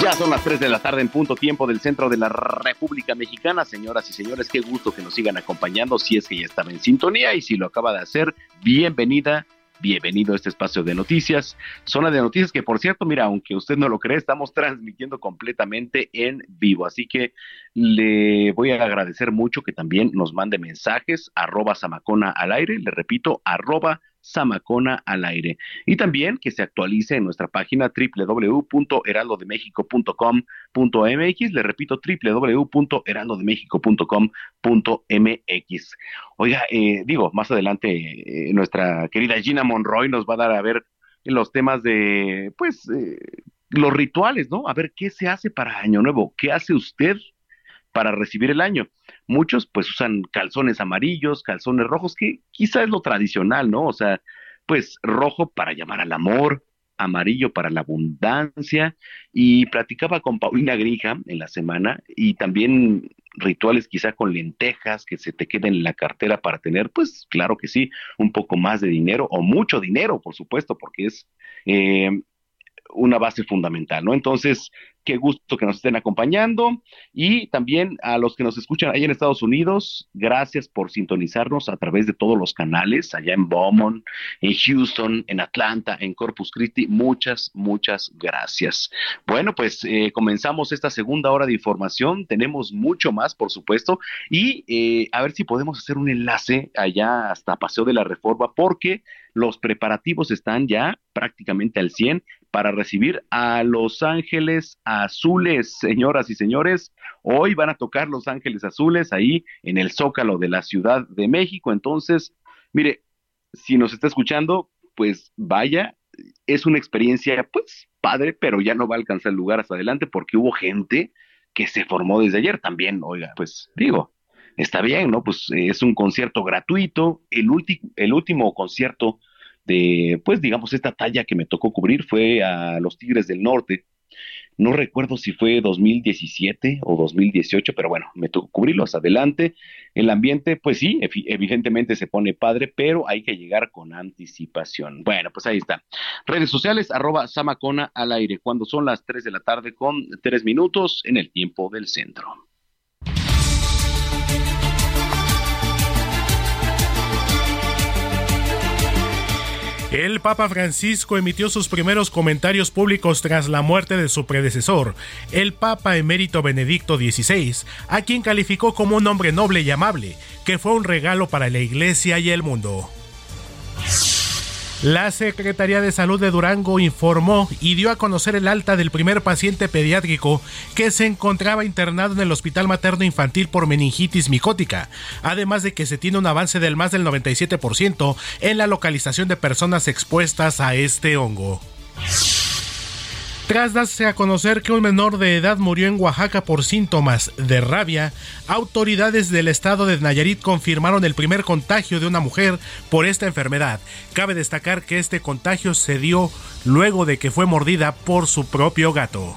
Ya son las 3 de la tarde en punto tiempo del centro de la República Mexicana. Señoras y señores, qué gusto que nos sigan acompañando si es que ya estaba en sintonía y si lo acaba de hacer, bienvenida, bienvenido a este espacio de noticias. Zona de noticias que, por cierto, mira, aunque usted no lo cree, estamos transmitiendo completamente en vivo. Así que le voy a agradecer mucho que también nos mande mensajes, arroba Samacona al aire, le repito, arroba Samacona al aire. Y también que se actualice en nuestra página www.heraldodemexico.com.mx. Le repito, www.heraldodemexico.com.mx. Oiga, eh, digo, más adelante eh, nuestra querida Gina Monroy nos va a dar a ver los temas de, pues, eh, los rituales, ¿no? A ver qué se hace para Año Nuevo, qué hace usted para recibir el año. Muchos pues usan calzones amarillos, calzones rojos, que quizá es lo tradicional, ¿no? O sea, pues rojo para llamar al amor, amarillo para la abundancia y platicaba con Paulina Grija en la semana y también rituales quizá con lentejas que se te queden en la cartera para tener, pues claro que sí, un poco más de dinero o mucho dinero, por supuesto, porque es eh, una base fundamental, ¿no? Entonces, qué gusto que nos estén acompañando. Y también a los que nos escuchan ahí en Estados Unidos, gracias por sintonizarnos a través de todos los canales, allá en Beaumont, en Houston, en Atlanta, en Corpus Christi, muchas, muchas gracias. Bueno, pues eh, comenzamos esta segunda hora de información, tenemos mucho más, por supuesto, y eh, a ver si podemos hacer un enlace allá hasta Paseo de la Reforma, porque los preparativos están ya prácticamente al 100 para recibir a Los Ángeles Azules, señoras y señores. Hoy van a tocar Los Ángeles Azules ahí en el Zócalo de la Ciudad de México. Entonces, mire, si nos está escuchando, pues vaya, es una experiencia, pues padre, pero ya no va a alcanzar lugar hasta adelante porque hubo gente que se formó desde ayer también, oiga, pues digo, está bien, ¿no? Pues es un concierto gratuito, el, el último concierto de, pues digamos, esta talla que me tocó cubrir fue a los Tigres del Norte, no recuerdo si fue 2017 o 2018, pero bueno, me tocó cubrirlos adelante. El ambiente, pues sí, evidentemente se pone padre, pero hay que llegar con anticipación. Bueno, pues ahí está. Redes sociales, arroba Samacona al aire, cuando son las 3 de la tarde con 3 minutos en el tiempo del centro. El Papa Francisco emitió sus primeros comentarios públicos tras la muerte de su predecesor, el Papa emérito Benedicto XVI, a quien calificó como un hombre noble y amable, que fue un regalo para la Iglesia y el mundo. La Secretaría de Salud de Durango informó y dio a conocer el alta del primer paciente pediátrico que se encontraba internado en el Hospital Materno Infantil por meningitis micótica, además de que se tiene un avance del más del 97% en la localización de personas expuestas a este hongo. Tras darse a conocer que un menor de edad murió en Oaxaca por síntomas de rabia, autoridades del estado de Nayarit confirmaron el primer contagio de una mujer por esta enfermedad. Cabe destacar que este contagio se dio luego de que fue mordida por su propio gato.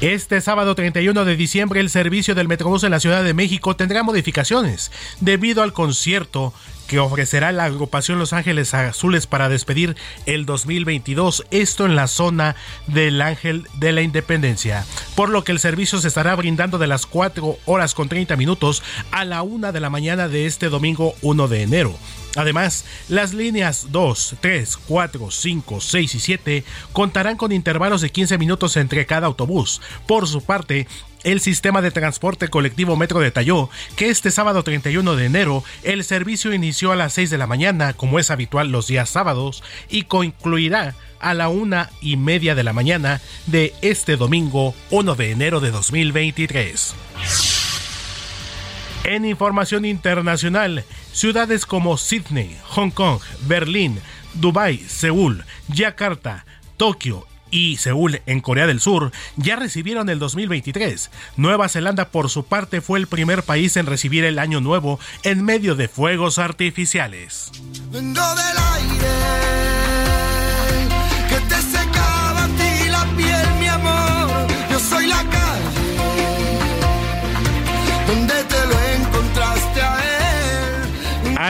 Este sábado 31 de diciembre el servicio del Metrobús en la Ciudad de México tendrá modificaciones debido al concierto que ofrecerá la agrupación Los Ángeles Azules para despedir el 2022, esto en la zona del Ángel de la Independencia, por lo que el servicio se estará brindando de las 4 horas con 30 minutos a la 1 de la mañana de este domingo 1 de enero. Además, las líneas 2, 3, 4, 5, 6 y 7 contarán con intervalos de 15 minutos entre cada autobús. Por su parte, el sistema de transporte colectivo Metro detalló que este sábado 31 de enero el servicio inició a las 6 de la mañana, como es habitual los días sábados, y concluirá a la una y media de la mañana de este domingo 1 de enero de 2023. En información internacional, ciudades como Sydney, Hong Kong, Berlín, Dubái, Seúl, Yakarta, Tokio y Seúl en Corea del Sur ya recibieron el 2023. Nueva Zelanda por su parte fue el primer país en recibir el año nuevo en medio de fuegos artificiales.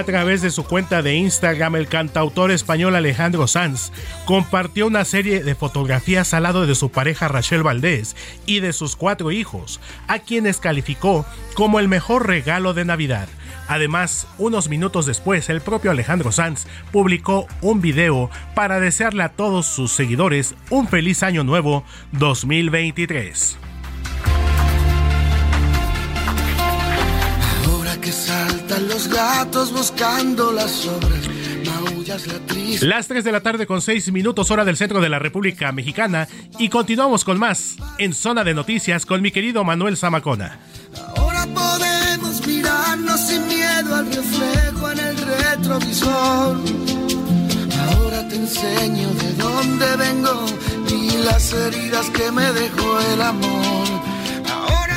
A través de su cuenta de Instagram, el cantautor español Alejandro Sanz compartió una serie de fotografías al lado de su pareja Rachel Valdés y de sus cuatro hijos, a quienes calificó como el mejor regalo de Navidad. Además, unos minutos después, el propio Alejandro Sanz publicó un video para desearle a todos sus seguidores un feliz año nuevo 2023. Ahora que saltan los gatos buscando las triste. Las 3 de la tarde con 6 minutos hora del centro de la República Mexicana y continuamos con más en Zona de Noticias con mi querido Manuel Zamacona. Ahora podemos mirarnos sin miedo al reflejo en el retrovisor. Ahora te enseño de dónde vengo y las heridas que me dejó el amor.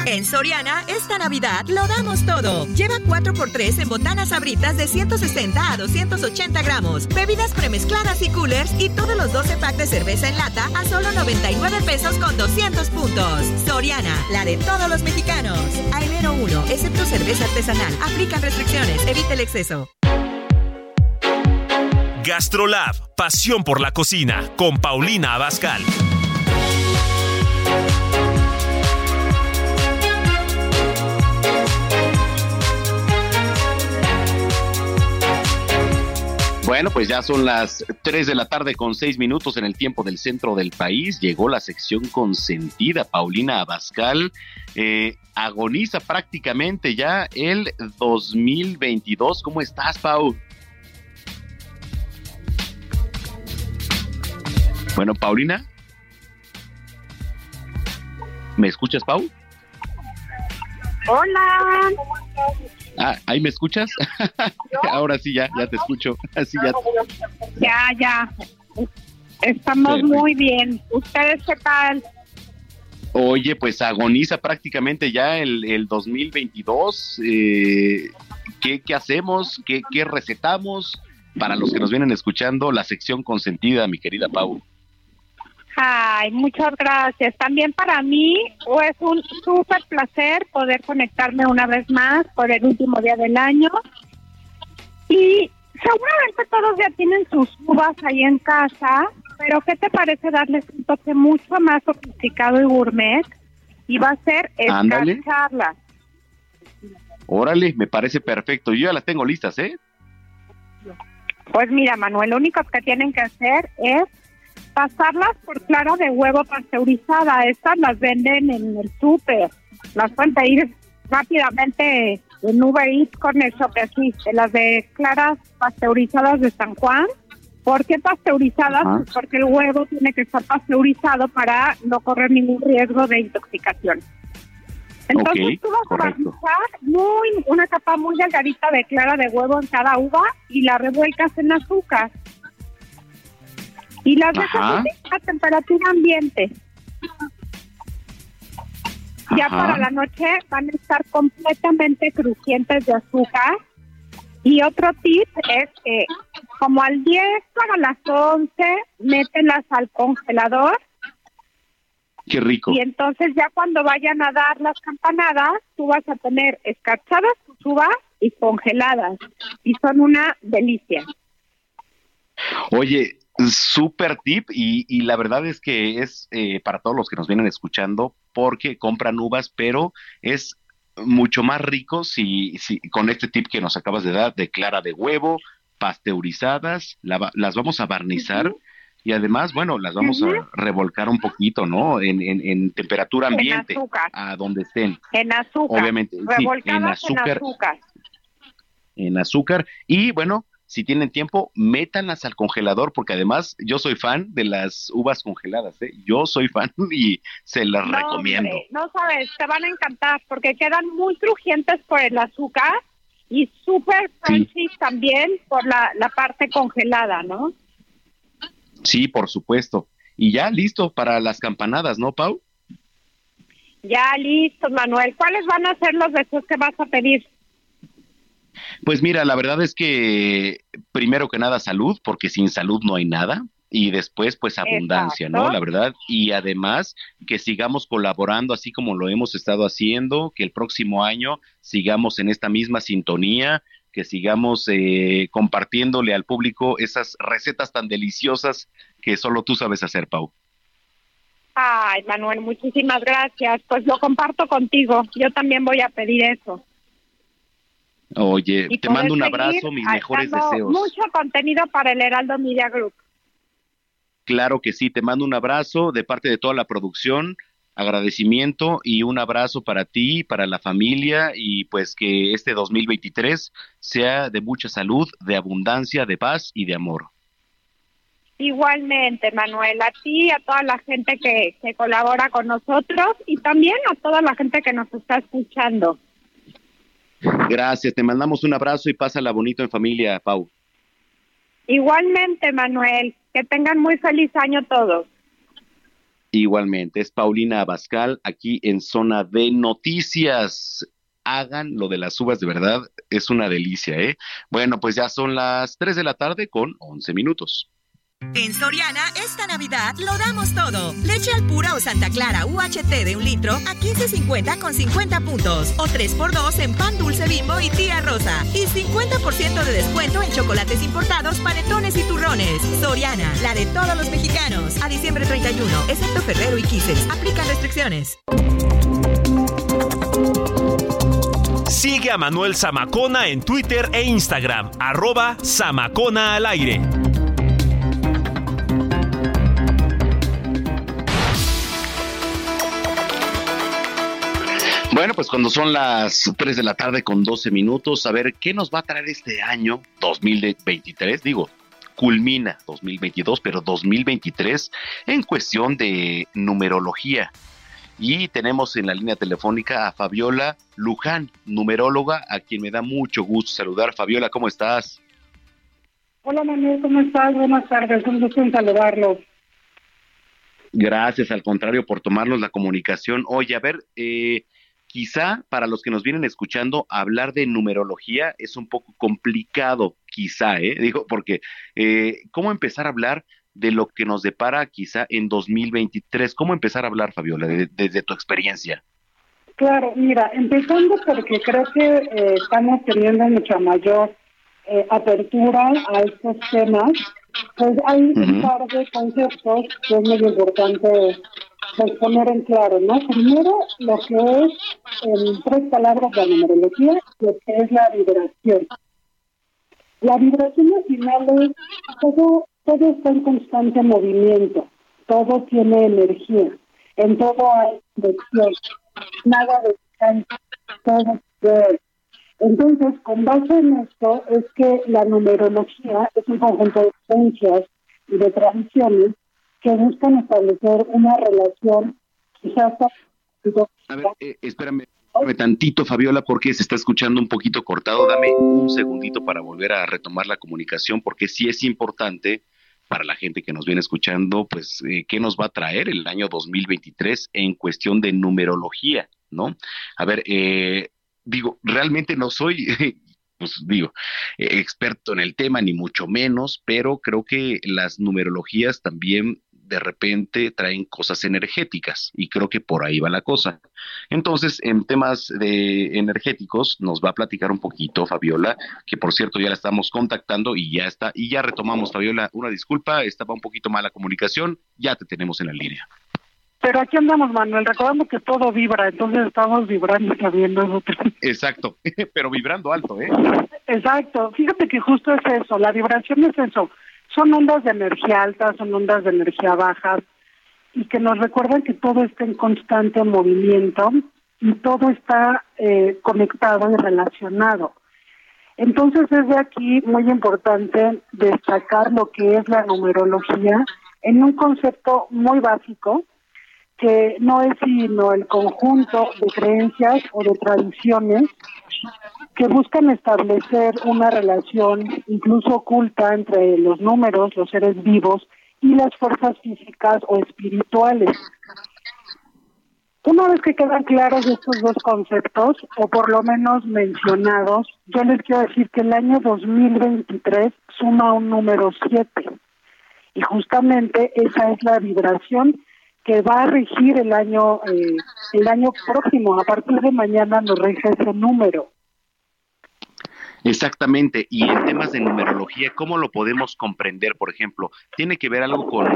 En Soriana, esta Navidad lo damos todo. Lleva 4x3 en botanas abritas de 160 a 280 gramos, bebidas premezcladas y coolers y todos los 12 packs de cerveza en lata a solo 99 pesos con 200 puntos. Soriana, la de todos los mexicanos. A enero 1, excepto cerveza artesanal. Aplican restricciones, evita el exceso. Gastrolab, pasión por la cocina, con Paulina Abascal. Bueno, pues ya son las 3 de la tarde con 6 minutos en el tiempo del centro del país. Llegó la sección consentida. Paulina Abascal eh, agoniza prácticamente ya el 2022. ¿Cómo estás, Pau? Bueno, Paulina. ¿Me escuchas, Pau? Hola. Ah, ¿ahí me escuchas? Ahora sí, ya, ya te escucho. Así ya. Ya, ya. Estamos muy bien. ¿Ustedes qué tal? Oye, pues agoniza prácticamente ya el, el 2022. Eh, ¿qué, ¿Qué hacemos? ¿Qué, ¿Qué recetamos? Para los que nos vienen escuchando, la sección consentida, mi querida Pau. Ay, muchas gracias. También para mí es un súper placer poder conectarme una vez más por el último día del año. Y seguramente todos ya tienen sus uvas ahí en casa, pero ¿qué te parece darles un toque mucho más sofisticado y gourmet? Y va a ser escarcharlas. Órale, me parece perfecto. Yo ya las tengo listas, ¿eh? Pues mira, Manuel, lo único que tienen que hacer es pasarlas por clara de huevo pasteurizada. Estas las venden en el súper. Las pueden pedir rápidamente en Uber Eats con el así, las de claras pasteurizadas de San Juan. ¿Por qué pasteurizadas? Pues porque el huevo tiene que estar pasteurizado para no correr ningún riesgo de intoxicación. Entonces tú vas a barnizar muy, una capa muy delgadita de clara de huevo en cada uva y la revuelcas en azúcar. Y las dejas a temperatura ambiente. Ya para la noche van a estar completamente crujientes de azúcar. Y otro tip es que como al 10 para las 11, mételas al congelador. Qué rico. Y entonces ya cuando vayan a dar las campanadas, tú vas a tener escarchadas tus uvas y congeladas. Y son una delicia. Oye, Súper tip y, y, la verdad es que es eh, para todos los que nos vienen escuchando porque compran uvas, pero es mucho más rico si, si con este tip que nos acabas de dar de clara de huevo, pasteurizadas, las vamos a barnizar y además, bueno, las vamos a revolcar un poquito, ¿no? En, en, temperatura ambiente, a donde estén. En azúcar. Obviamente, sí, en azúcar. En azúcar. En azúcar. Y bueno, si tienen tiempo, métanlas al congelador, porque además yo soy fan de las uvas congeladas, ¿eh? Yo soy fan y se las recomiendo. no sabes, te van a encantar, porque quedan muy crujientes por el azúcar y súper crunchy también por la, la parte congelada, ¿no? Sí, por supuesto. Y ya listo para las campanadas, ¿no, Pau? Ya listo, Manuel. ¿Cuáles van a ser los deseos que vas a pedir? Pues mira, la verdad es que primero que nada salud, porque sin salud no hay nada. Y después, pues abundancia, ¿no? La verdad. Y además, que sigamos colaborando así como lo hemos estado haciendo, que el próximo año sigamos en esta misma sintonía, que sigamos eh, compartiéndole al público esas recetas tan deliciosas que solo tú sabes hacer, Pau. Ay, Manuel, muchísimas gracias. Pues lo comparto contigo. Yo también voy a pedir eso. Oye, te mando un abrazo, mis mejores deseos. Mucho contenido para el Heraldo Media Group. Claro que sí, te mando un abrazo de parte de toda la producción, agradecimiento y un abrazo para ti, para la familia y pues que este 2023 sea de mucha salud, de abundancia, de paz y de amor. Igualmente, Manuel, a ti, a toda la gente que, que colabora con nosotros y también a toda la gente que nos está escuchando. Gracias, te mandamos un abrazo y pásala bonito en familia, Pau. Igualmente, Manuel, que tengan muy feliz año todos. Igualmente, es Paulina Abascal aquí en Zona de Noticias. Hagan lo de las uvas, de verdad, es una delicia, ¿eh? Bueno, pues ya son las 3 de la tarde con 11 minutos. En Soriana, esta Navidad lo damos todo. Leche al pura o Santa Clara UHT de un litro a 15.50 con 50 puntos. O 3x2 en pan dulce bimbo y tía rosa. Y 50% de descuento en chocolates importados, panetones y turrones. Soriana, la de todos los mexicanos. A diciembre 31, excepto Ferrero y Quises. Aplican restricciones. Sigue a Manuel Zamacona en Twitter e Instagram, arroba Zamacona al aire. Bueno, pues cuando son las 3 de la tarde con 12 minutos, a ver qué nos va a traer este año 2023, digo, culmina 2022, pero 2023 en cuestión de numerología. Y tenemos en la línea telefónica a Fabiola Luján, numeróloga, a quien me da mucho gusto saludar. Fabiola, ¿cómo estás? Hola Manuel, ¿cómo estás? Buenas tardes, un gusto en saludarlo. Gracias, al contrario, por tomarnos la comunicación. Oye, a ver, eh, quizá para los que nos vienen escuchando, hablar de numerología es un poco complicado, quizá, ¿eh? Digo, porque eh, ¿cómo empezar a hablar de lo que nos depara quizá en 2023? ¿Cómo empezar a hablar, Fabiola, desde tu experiencia? Claro, mira, empezando porque creo que eh, estamos teniendo mucha mayor eh, apertura a estos temas, pues hay un par de conceptos que es muy importante pues, poner en claro, ¿no? Primero, lo que es, en tres palabras, la numerología, lo que es la vibración. La vibración al final es todo, todo está en constante movimiento, todo tiene energía, en todo hay dirección, nada de todo es entonces, con base en esto, es que la numerología es un conjunto de creencias y de tradiciones que buscan establecer una relación quizás... A ver, eh, espérame, tantito, Fabiola, porque se está escuchando un poquito cortado. Dame un segundito para volver a retomar la comunicación, porque sí es importante para la gente que nos viene escuchando, pues, eh, ¿qué nos va a traer el año 2023 en cuestión de numerología? ¿No? A ver, eh, digo, realmente no soy, pues digo, eh, experto en el tema, ni mucho menos, pero creo que las numerologías también de repente traen cosas energéticas y creo que por ahí va la cosa. Entonces, en temas de energéticos nos va a platicar un poquito Fabiola, que por cierto ya la estamos contactando y ya está y ya retomamos Fabiola, una disculpa, estaba un poquito mala comunicación, ya te tenemos en la línea. Pero aquí andamos, Manuel, recordando que todo vibra, entonces estamos vibrando también nosotros. Exacto, pero vibrando alto, ¿eh? Exacto, fíjate que justo es eso, la vibración es eso, son ondas de energía alta, son ondas de energía baja, y que nos recuerdan que todo está en constante movimiento y todo está eh, conectado y relacionado. Entonces es de aquí muy importante destacar lo que es la numerología en un concepto muy básico, que no es sino el conjunto de creencias o de tradiciones que buscan establecer una relación incluso oculta entre los números, los seres vivos y las fuerzas físicas o espirituales. Una vez que quedan claros estos dos conceptos, o por lo menos mencionados, yo les quiero decir que el año 2023 suma un número 7. Y justamente esa es la vibración que va a regir el año eh, el año próximo. A partir de mañana nos rige ese número. Exactamente, y en temas de numerología, ¿cómo lo podemos comprender? Por ejemplo, ¿tiene que ver algo con,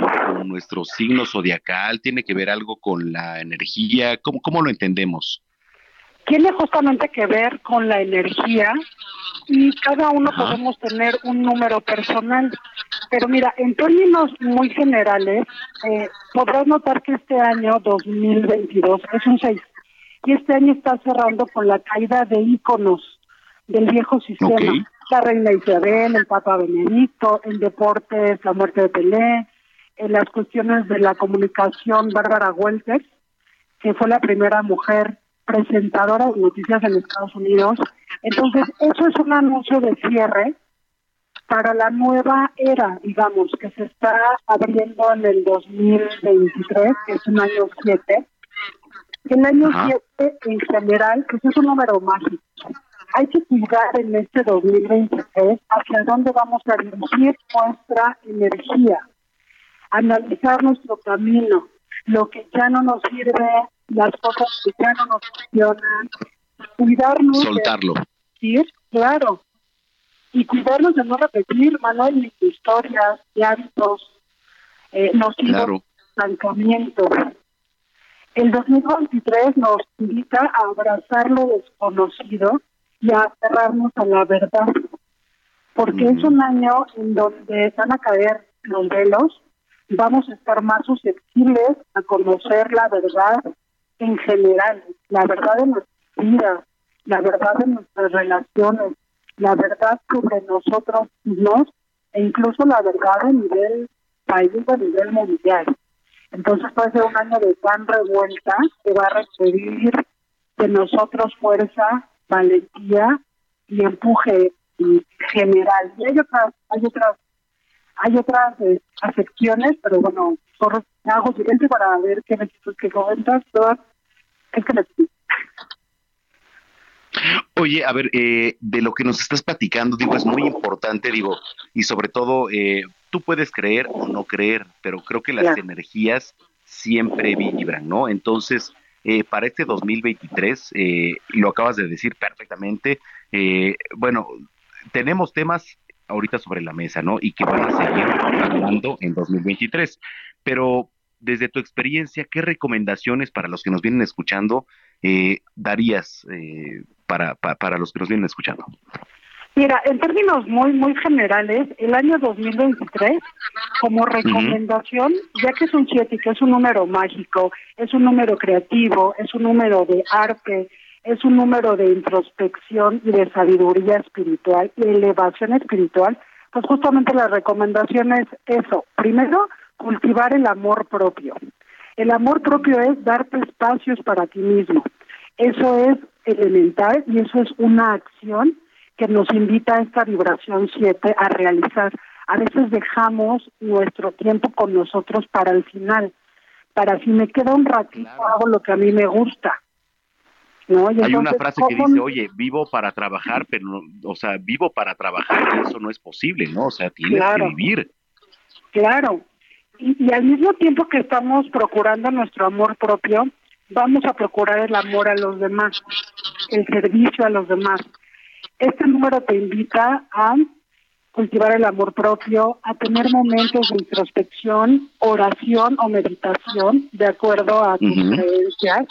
nuestro signo zodiacal? ¿Tiene que ver algo con la energía? ¿Cómo, cómo lo entendemos? Tiene justamente que ver con la energía y cada uno podemos tener un número personal. Pero mira, en términos muy generales, eh, podrás notar que este año 2022 es un 6 y este año está cerrando con la caída de íconos del viejo sistema. La reina Isabel, el Papa Benedicto, en deportes, la muerte de Pelé, en las cuestiones de la comunicación, Bárbara Welter, que fue la primera mujer presentadora de noticias en Estados Unidos. Entonces, eso es un anuncio de cierre para la nueva era, digamos, que se está abriendo en el 2023, que es un año 7. El año 7 en general, que es un número mágico. Hay que cuidar en este 2023 hacia dónde vamos a dirigir nuestra energía, analizar nuestro camino, lo que ya no nos sirve, las cosas que ya no nos funcionan, cuidarnos. Soltarlo. De, claro. Y cuidarnos de no repetir, Manuel, historias, de hábitos eh, nocivos, estancamiento. El 2023 nos invita a abrazar lo desconocido y a aferrarnos a la verdad, porque es un año en donde van a caer los velos, vamos a estar más susceptibles a conocer la verdad en general, la verdad de nuestras vidas, la verdad de nuestras relaciones, la verdad sobre nosotros mismos e incluso la verdad a nivel país, a nivel mundial. Entonces puede ser un año de gran revuelta que va a requerir de nosotros fuerza, valentía y empuje general. Y hay otras, hay otras, hay otras eh, pero bueno, hago silencio para ver qué que comentas, todas, es que. Oye, a ver, eh, de lo que nos estás platicando, digo, es muy importante, digo, y sobre todo, eh, tú puedes creer o no creer, pero creo que las energías siempre vibran, ¿no? Entonces, eh, para este 2023, lo acabas de decir perfectamente, bueno, tenemos temas ahorita sobre la mesa, ¿no? Y que van a seguir hablando en 2023, pero desde tu experiencia, ¿qué recomendaciones para los que nos vienen escuchando darías para, para, los que nos vienen escuchando? Mira, en términos muy, muy generales, el año 2023, como recomendación, ya que es un 7 que es un número mágico, es un número creativo, es un número de arte, es un número de introspección y de sabiduría espiritual y elevación espiritual, pues justamente la recomendación es eso. Primero, cultivar el amor propio. El amor propio es darte espacios para ti mismo. Eso es elemental y eso es una acción que nos invita a esta vibración 7 a realizar. A veces dejamos nuestro tiempo con nosotros para el final, para si me queda un ratito hago lo que a mí me gusta. ¿no? Hay una frase que dice, oye, vivo para trabajar, pero, o sea, vivo para trabajar, eso no es posible, ¿no? O sea, tienes que vivir. Claro. y al mismo tiempo que estamos procurando nuestro amor propio, vamos a procurar el amor a los demás, el servicio a los demás. Este número te invita a cultivar el amor propio, a tener momentos de introspección, oración o meditación, de acuerdo a tus creencias.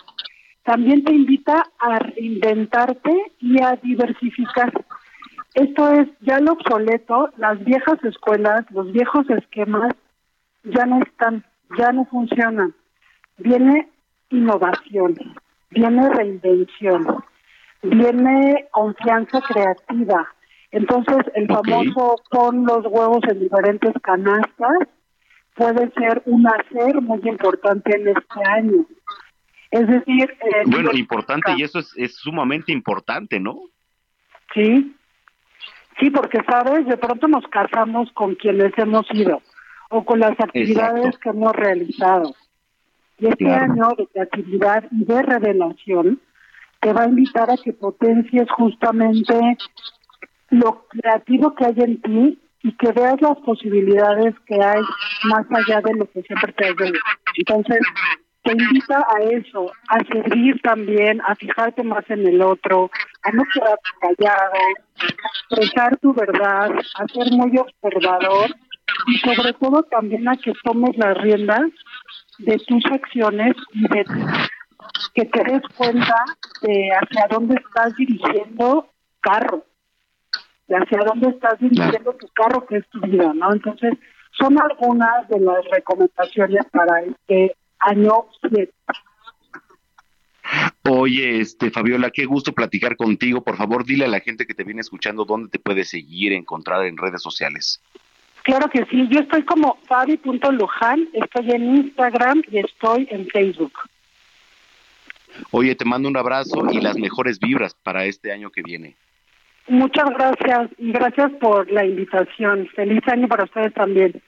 También te invita a reinventarte y a diversificar. Esto es ya lo obsoleto, las viejas escuelas, los viejos esquemas ya no están, ya no funcionan. Viene innovación, viene reinvención, viene confianza creativa. Entonces, el famoso pon los huevos en diferentes canastas puede ser un hacer muy importante en este año. Es decir... Eh, bueno, importante, y eso es, es sumamente importante, ¿no? Sí, sí, porque, ¿sabes? De pronto nos casamos con quienes hemos ido o con las actividades que hemos realizado. Y este año de creatividad y de revelación te va a invitar a que potencies justamente lo creativo que hay en ti y que veas las posibilidades que hay más allá de lo que siempre te has Entonces, te invita a eso, a servir también, a fijarte más en el otro, a no quedarte callado, a expresar tu verdad, a ser muy observador y sobre todo también a que tomes las riendas de tus acciones y de que te des cuenta de hacia dónde estás dirigiendo carro, de hacia dónde estás dirigiendo tu carro, que es tu vida, ¿no? Entonces, son algunas de las recomendaciones para este año 7. Oye, este Fabiola, qué gusto platicar contigo. Por favor, dile a la gente que te viene escuchando dónde te puede seguir, encontrar en redes sociales. Claro que sí, yo estoy como Fabi.Luján, estoy en Instagram y estoy en Facebook. Oye, te mando un abrazo y las mejores vibras para este año que viene. Muchas gracias y gracias por la invitación. Feliz año para ustedes también.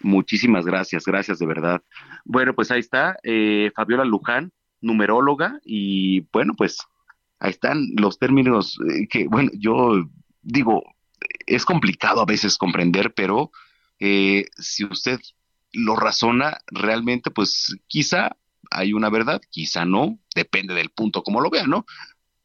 Muchísimas gracias, gracias de verdad. Bueno, pues ahí está, eh, Fabiola Luján, numeróloga, y bueno, pues ahí están los términos eh, que, bueno, yo digo, es complicado a veces comprender, pero eh, si usted lo razona realmente, pues quizá hay una verdad, quizá no, depende del punto como lo vea, ¿no?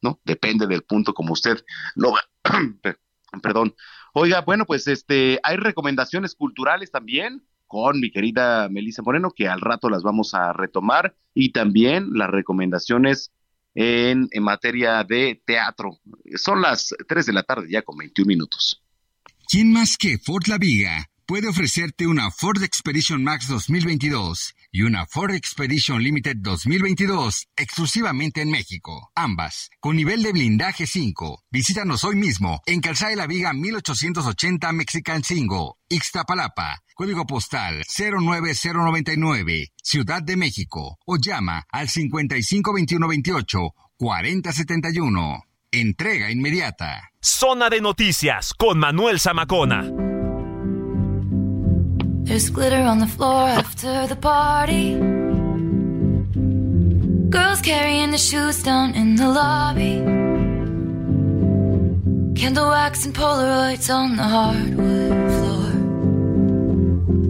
¿No? Depende del punto como usted lo vea. Perdón. Oiga, bueno, pues este, hay recomendaciones culturales también con mi querida Melissa Moreno, que al rato las vamos a retomar, y también las recomendaciones en, en materia de teatro. Son las 3 de la tarde ya con 21 minutos. ¿Quién más que Ford La Viga puede ofrecerte una Ford Expedition Max 2022 y una Ford Expedition Limited 2022 exclusivamente en México. Ambas con nivel de blindaje 5. Visítanos hoy mismo en Calzada de la Viga 1880 Mexican 5, Ixtapalapa. Código postal 09099, Ciudad de México. O llama al 552128 4071. Entrega inmediata. Zona de noticias con Manuel Zamacona. There's glitter on the floor after the party. Girls carrying the shoes down in the lobby. Candle wax and Polaroids on the hardwood floor.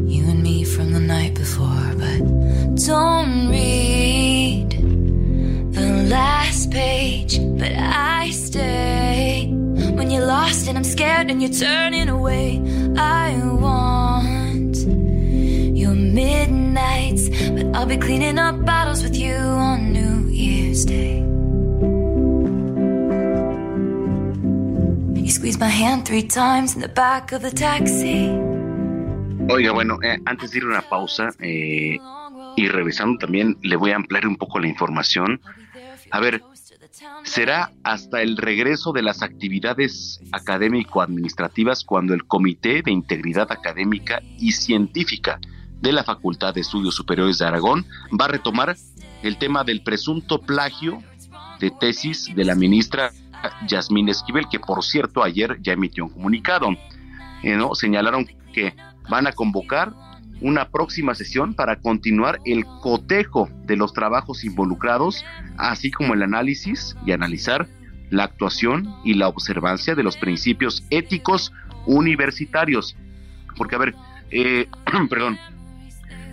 You and me from the night before, but don't read the last page. But I stay when you're lost and I'm scared and you're turning away. I midnights, but I'll be cleaning up bottles with you on New Year's Day. You squeeze my hand three times in the back of the taxi. Oiga, bueno, eh, antes de ir a una pausa eh, y revisando también, le voy a ampliar un poco la información. A ver, será hasta el regreso de las actividades académico-administrativas cuando el Comité de Integridad Académica y Científica de la Facultad de Estudios Superiores de Aragón va a retomar el tema del presunto plagio de tesis de la ministra Yasmín Esquivel, que por cierto ayer ya emitió un comunicado. Eh, ¿no? Señalaron que van a convocar una próxima sesión para continuar el cotejo de los trabajos involucrados, así como el análisis y analizar la actuación y la observancia de los principios éticos universitarios. Porque, a ver, eh, perdón,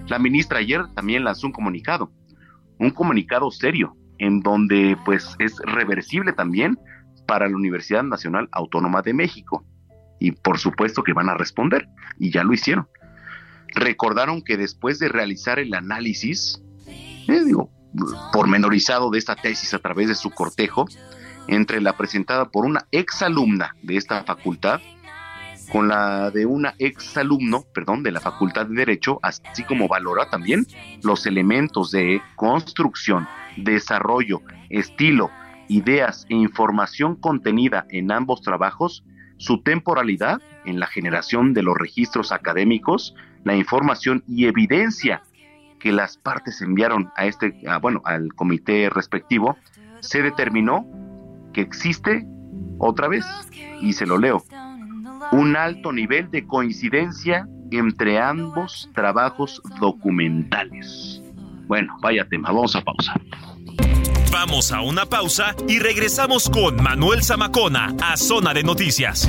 la ministra ayer también lanzó un comunicado, un comunicado serio, en donde pues es reversible también para la Universidad Nacional Autónoma de México. Y por supuesto que van a responder, y ya lo hicieron recordaron que después de realizar el análisis, eh, digo, pormenorizado de esta tesis a través de su cortejo, entre la presentada por una exalumna de esta facultad, con la de una exalumno, perdón, de la Facultad de Derecho, así como valora también los elementos de construcción, desarrollo, estilo, ideas e información contenida en ambos trabajos, su temporalidad en la generación de los registros académicos, la información y evidencia que las partes enviaron a este, bueno, al comité respectivo, se determinó que existe otra vez, y se lo leo, un alto nivel de coincidencia entre ambos trabajos documentales. Bueno, vaya tema, vamos a pausa. Vamos a una pausa y regresamos con Manuel Zamacona a Zona de Noticias.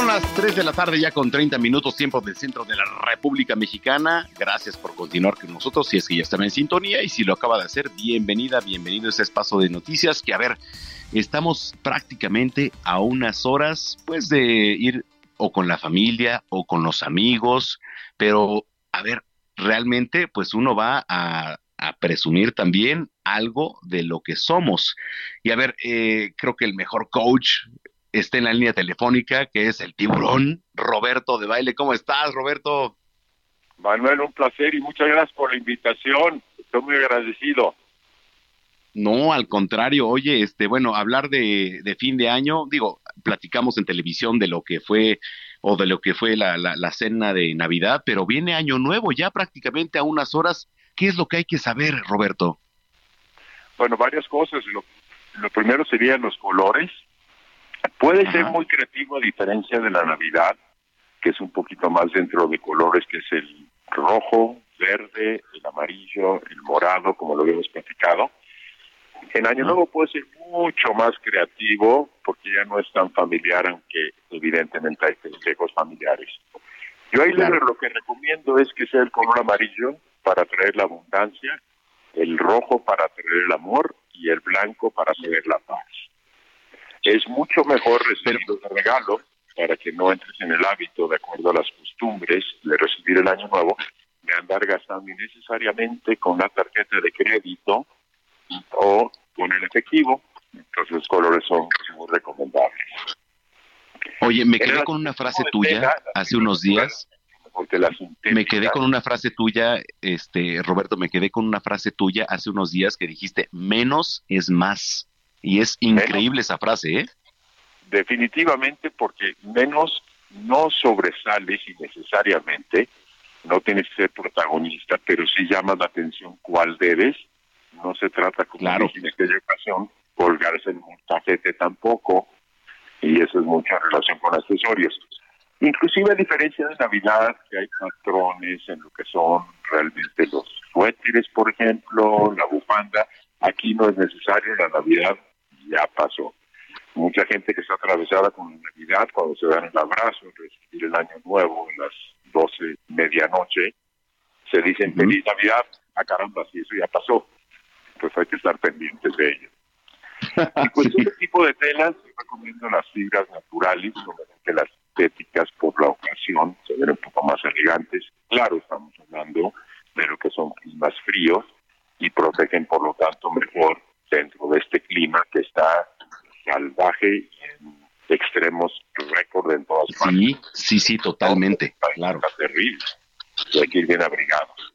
Son las 3 de la tarde ya con 30 minutos tiempo del centro de la República Mexicana. Gracias por continuar con nosotros si es que ya están en sintonía y si lo acaba de hacer, bienvenida, bienvenido a este espacio de noticias que a ver, estamos prácticamente a unas horas pues de ir o con la familia o con los amigos, pero a ver, realmente pues uno va a, a presumir también algo de lo que somos. Y a ver, eh, creo que el mejor coach está en la línea telefónica, que es el tiburón Roberto de Baile. ¿Cómo estás, Roberto? Manuel, un placer y muchas gracias por la invitación. Estoy muy agradecido. No, al contrario, oye, este, bueno, hablar de, de fin de año, digo, platicamos en televisión de lo que fue o de lo que fue la, la, la cena de Navidad, pero viene año nuevo ya prácticamente a unas horas. ¿Qué es lo que hay que saber, Roberto? Bueno, varias cosas. Lo, lo primero serían los colores. Puede Ajá. ser muy creativo a diferencia de la Navidad, que es un poquito más dentro de colores, que es el rojo, verde, el amarillo, el morado, como lo habíamos platicado. En Año Nuevo puede ser mucho más creativo porque ya no es tan familiar, aunque evidentemente hay festejos familiares. Yo ahí lo que recomiendo es que sea el color amarillo para traer la abundancia, el rojo para traer el amor y el blanco para traer la paz. Es mucho mejor recibir de regalo para que no entres en el hábito, de acuerdo a las costumbres, de recibir el año nuevo, de andar gastando innecesariamente con la tarjeta de crédito o con el efectivo. Entonces los colores son muy recomendables. Oye, me quedé con una frase tuya hace unos días. Me quedé con una frase tuya, este Roberto, me quedé con una frase tuya hace unos días que dijiste menos es más. Y es increíble esa frase, ¿eh? Definitivamente, porque menos no sobresales innecesariamente, no tienes que ser protagonista, pero sí llamas la atención cuál debes. No se trata, como claro. en aquella ocasión, colgarse en un tafete tampoco, y eso es mucha relación con accesorios. Inclusive a diferencia de Navidad, que hay patrones en lo que son realmente los suéteres, por ejemplo, la bufanda, aquí no es necesario, la Navidad ya pasó. Mucha gente que está atravesada con la Navidad, cuando se dan el abrazo, recibir el Año Nuevo en las 12, medianoche, se dicen feliz Navidad, a ah, caramba, si eso ya pasó, pues hay que estar pendientes de ello. Y pues este tipo de telas, recomiendo las fibras naturales, que las estéticas por la ocasión, se ven un poco más elegantes. Claro, estamos hablando de lo que son climas fríos y protegen por lo tanto mejor dentro de este clima que está salvaje y en extremos récord en todas partes. Sí, sí, sí, totalmente, claro. Está terrible, hay que ir bien abrigados.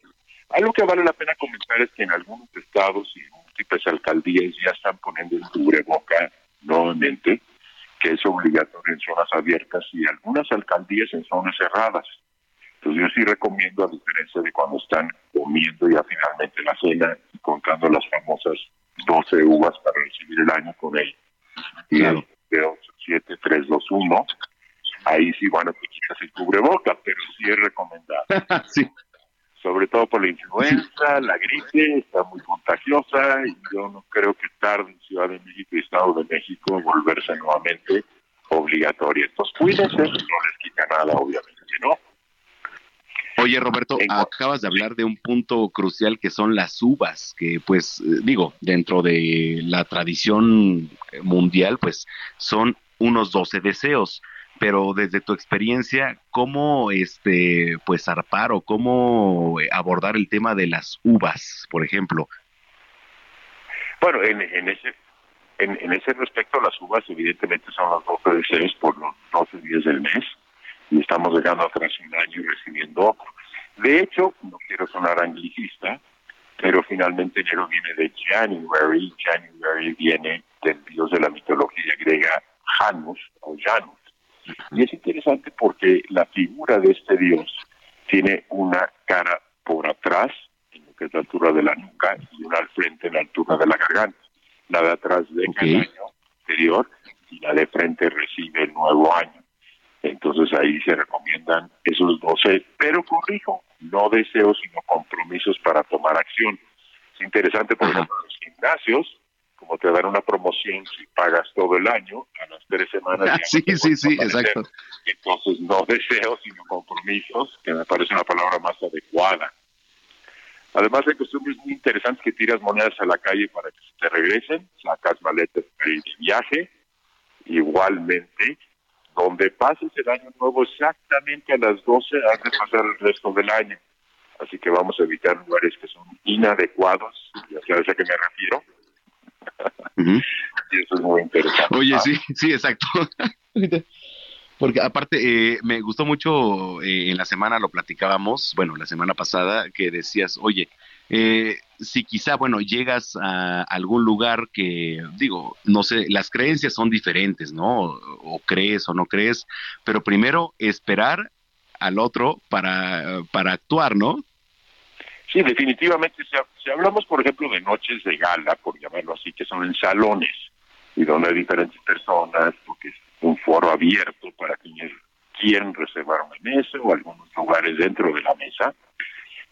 Algo que vale la pena comentar es que en algunos estados y múltiples alcaldías ya están poniendo el cubreboca nuevamente, que es obligatorio en zonas abiertas y algunas alcaldías en zonas cerradas. Entonces yo sí recomiendo, a diferencia de cuando están comiendo ya finalmente la cena y contando las famosas 12 uvas para recibir el año con él, claro. de 8, 7, 3, 2, 1, ahí sí, bueno, te quitas el cubreboca, pero sí es recomendable. sí sobre todo por la influenza, la gripe, está muy contagiosa y yo no creo que tarde en Ciudad de México y Estado de México volverse nuevamente obligatoria. Entonces cuídense, no les quita nada, obviamente, ¿no? Oye, Roberto, acabas de hablar de un punto crucial que son las uvas, que pues eh, digo, dentro de la tradición mundial, pues son unos 12 deseos. Pero desde tu experiencia, ¿cómo este pues zarpar o cómo abordar el tema de las uvas, por ejemplo? Bueno, en, en ese en, en, ese respecto, las uvas evidentemente son las 12 deseos por los 12 días del mes y estamos llegando a tras un año y recibiendo De hecho, no quiero sonar anglicista, pero finalmente enero viene de January, January viene del dios de la mitología griega Janus o Janus, y es interesante porque la figura de este dios tiene una cara por atrás, en lo que es la altura de la nuca, y una al frente en la altura de la garganta. La de atrás de el año anterior y la de frente recibe el nuevo año. Entonces ahí se recomiendan esos 12, pero corrijo, no deseos, sino compromisos para tomar acción. Es interesante, por ejemplo, los gimnasios como te dan una promoción si pagas todo el año, a las tres semanas. sí, sí, sí, exacto. Entonces, no deseos, sino compromisos, que me parece una palabra más adecuada. Además, hay costumbres muy interesantes que tiras monedas a la calle para que se te regresen, sacas maletas para ir de viaje. Igualmente, donde pases el año nuevo exactamente a las 12, has de pasar el resto del año. Así que vamos a evitar lugares que son inadecuados, ya sabes a qué me refiero, y eso es muy interesante. Oye, sí, sí, exacto. Porque aparte, eh, me gustó mucho, eh, en la semana lo platicábamos, bueno, la semana pasada, que decías, oye, eh, si quizá, bueno, llegas a algún lugar que, digo, no sé, las creencias son diferentes, ¿no? O crees o no crees, pero primero esperar al otro para, para actuar, ¿no? Sí, definitivamente. Si, hablamos, por ejemplo, de noches de gala, por llamarlo así, que son en salones y donde hay diferentes personas, porque es un foro abierto para quienes quieren reservar una mesa o algunos lugares dentro de la mesa,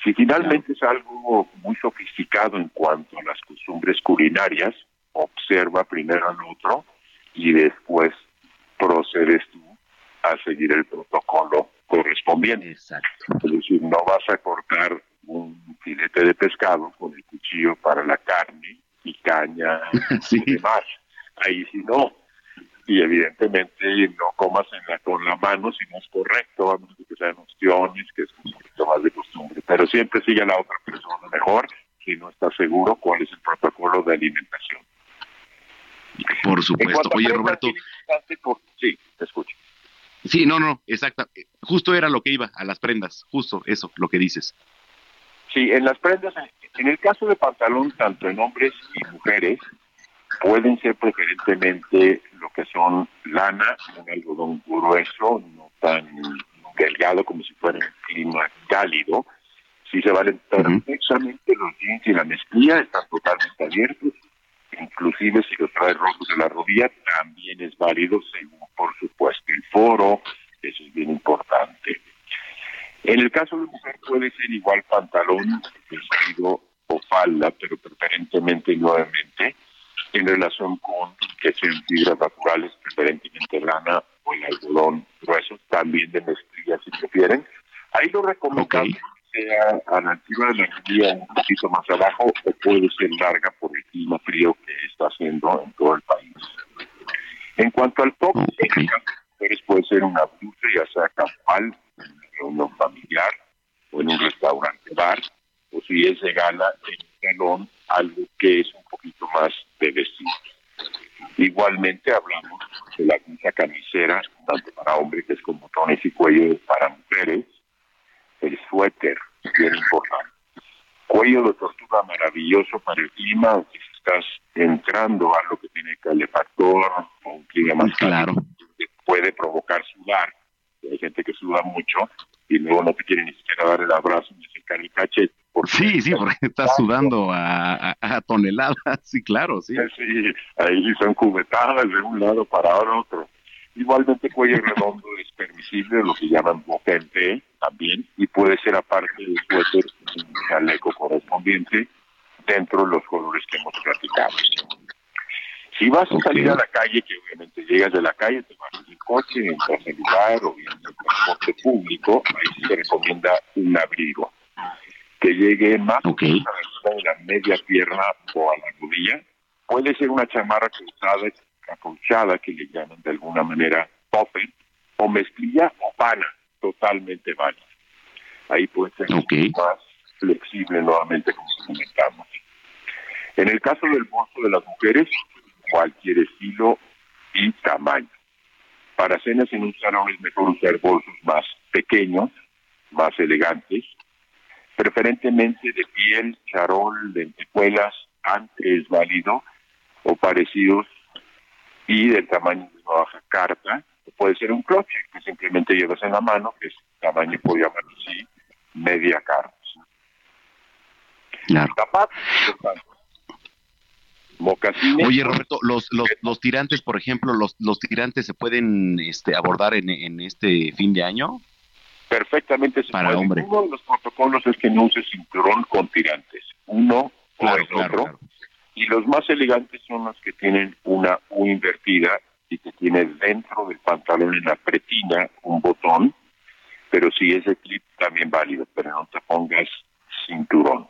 Si finalmente es algo muy sofisticado en cuanto a las costumbres culinarias, observa primero al otro y después procedes tú a seguir el protocolo correspondiente. Exacto. Es decir, no vas a cortar un filete de pescado con el cuchillo para la carne y caña y demás. Ahí sí no. Y evidentemente no comas en la, con la mano si no es correcto, a menos que sean opciones, que es un poquito más de costumbre. Pero siempre sigue a la otra persona mejor si no está seguro cuál es el protocolo de alimentación. Por supuesto. Oye, Roberto. Sí, te escucho. Sí, no, no, exacto. Justo era lo que iba, a las prendas, justo eso, lo que dices. Sí, en las prendas, en el caso de pantalón, tanto en hombres y mujeres, pueden ser preferentemente lo que son lana, un algodón grueso, no tan delgado como si fuera un clima cálido. Si se valen perfectamente los jeans y la mezclilla, están totalmente abiertos. Inclusive si los trae rojos en la rodilla, también es válido, según por supuesto el foro, eso es bien importante. En el caso de mujer puede ser igual pantalón, vestido o falda, pero preferentemente nuevamente en relación con que sean fibras naturales, preferentemente lana o el algodón grueso, también de mezclilla si prefieren. Ahí lo recomendable sea a la altura de la rodilla un poquito más abajo o puede ser larga por el clima frío que está haciendo en todo el país. En cuanto al top, en puede ser una blusa ya sea campal reunión familiar o en un restaurante bar, o si es de gala, en un salón, algo que es un poquito más de vestir. Igualmente hablamos de la camisa camisera, tanto para hombres que es con botones y cuello para mujeres, el suéter, bien importante. Cuello de tortuga maravilloso para el clima, si estás entrando a lo que tiene calefactor o un clima más claro, puede provocar sudar hay gente que suda mucho y luego no te quiere ni siquiera dar el abrazo ni acercar el cachete. Sí, sí, porque estás sudando a, toneladas, sí, claro, sí. Sí, ahí son cubetadas de un lado para otro. Igualmente cuello redondo es permisible, lo que llaman bocente también, y puede ser aparte del suéter un chaleco correspondiente dentro de los colores que hemos platicado. Si vas a salir a la calle, que obviamente llegas de la calle, te vas en el coche, entras al lugar o en el transporte público, ahí se recomienda un abrigo que llegue más o menos a la de la media pierna o a la rodilla. Puede ser una chamarra cruzada, acolchada, que le llaman de alguna manera tope, o mezclilla o pana, totalmente válida. Ahí puede ser más flexible nuevamente, como comentamos. En el caso del bolso de las mujeres, cualquier estilo y tamaño. Para cenas en un salón es mejor usar bolsos más pequeños, más elegantes, preferentemente de piel, charol, lentejuelas, antes válido o parecidos y del tamaño de una baja carta. Puede ser un cloche que simplemente llevas en la mano, que es tamaño, puedo llamar así, media carta. Claro. Oye, Roberto, los, los, los tirantes, por ejemplo, los, los tirantes se pueden este, abordar en, en este fin de año. Perfectamente se Para Hombre. Uno de los protocolos es que no uses cinturón con tirantes. Uno o el otro. Y los más elegantes son los que tienen una U invertida y que tiene dentro del pantalón en la pretina un botón, pero si es de clip también válido, pero no te pongas cinturón.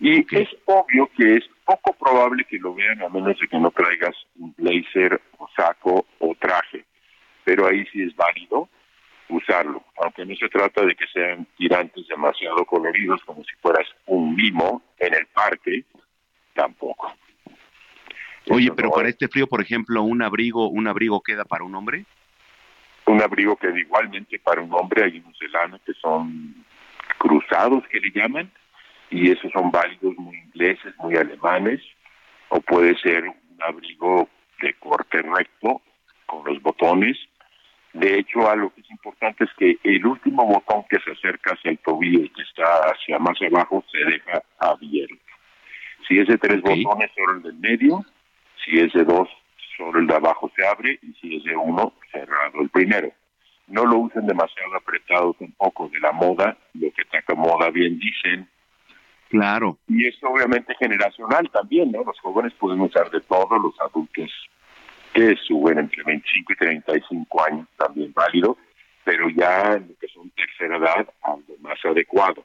Y es obvio que es poco probable que lo vean a menos de que no traigas un blazer o saco o traje. Pero ahí sí es válido usarlo, aunque no se trata de que sean tirantes demasiado coloridos como si fueras un mimo en el parque, tampoco. Oye, pero para este frío, por ejemplo, un abrigo, un abrigo queda para un hombre? Un abrigo queda igualmente para un hombre, hay unos de lana que son cruzados que le llaman, y esos son válidos muy ingleses, muy alemanes, o puede ser un abrigo de corte recto con los botones. De hecho, algo que es importante es que el último botón que se acerca hacia el tobillo y que está hacia más abajo se deja abierto. Si es de tres botones, solo el del medio. Si es de dos, solo el de abajo se abre. Y si es de uno, cerrado el primero. no lo usen demasiado apretado tampoco de la moda, lo que te acomoda bien dicen. Claro. Y es obviamente generacional también, ¿no? Los jóvenes pueden usar de todo, los adultos que suben entre 25 y 35 años también válido, pero ya en lo que son tercera edad, algo más adecuado.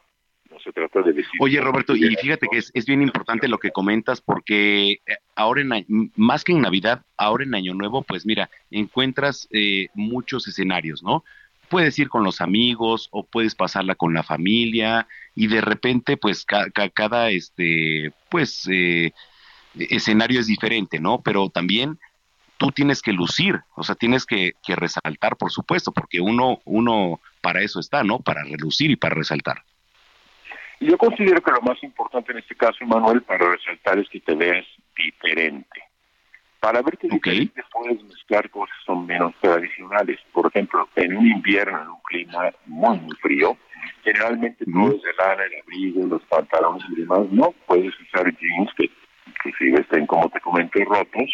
No se trata de decir... Oye, Roberto, y fíjate que es, es bien importante lo que comentas porque eh, ahora, en, más que en Navidad, ahora en Año Nuevo, pues mira, encuentras eh, muchos escenarios, ¿no? Puedes ir con los amigos o puedes pasarla con la familia y de repente, pues cada, este, pues, eh, escenario es diferente, ¿no? Pero también tú tienes que lucir, o sea, tienes que, que, resaltar, por supuesto, porque uno, uno para eso está, ¿no? Para relucir y para resaltar. Yo considero que lo más importante en este caso, Manuel, para resaltar es que te veas diferente. Para verte diferente puedes mezclar cosas son menos tradicionales. Por ejemplo, en un invierno, en un clima muy, muy frío, generalmente todo es de lana, el abrigo, los pantalones y demás. No puedes usar jeans que inclusive estén, como te comenté, rotos,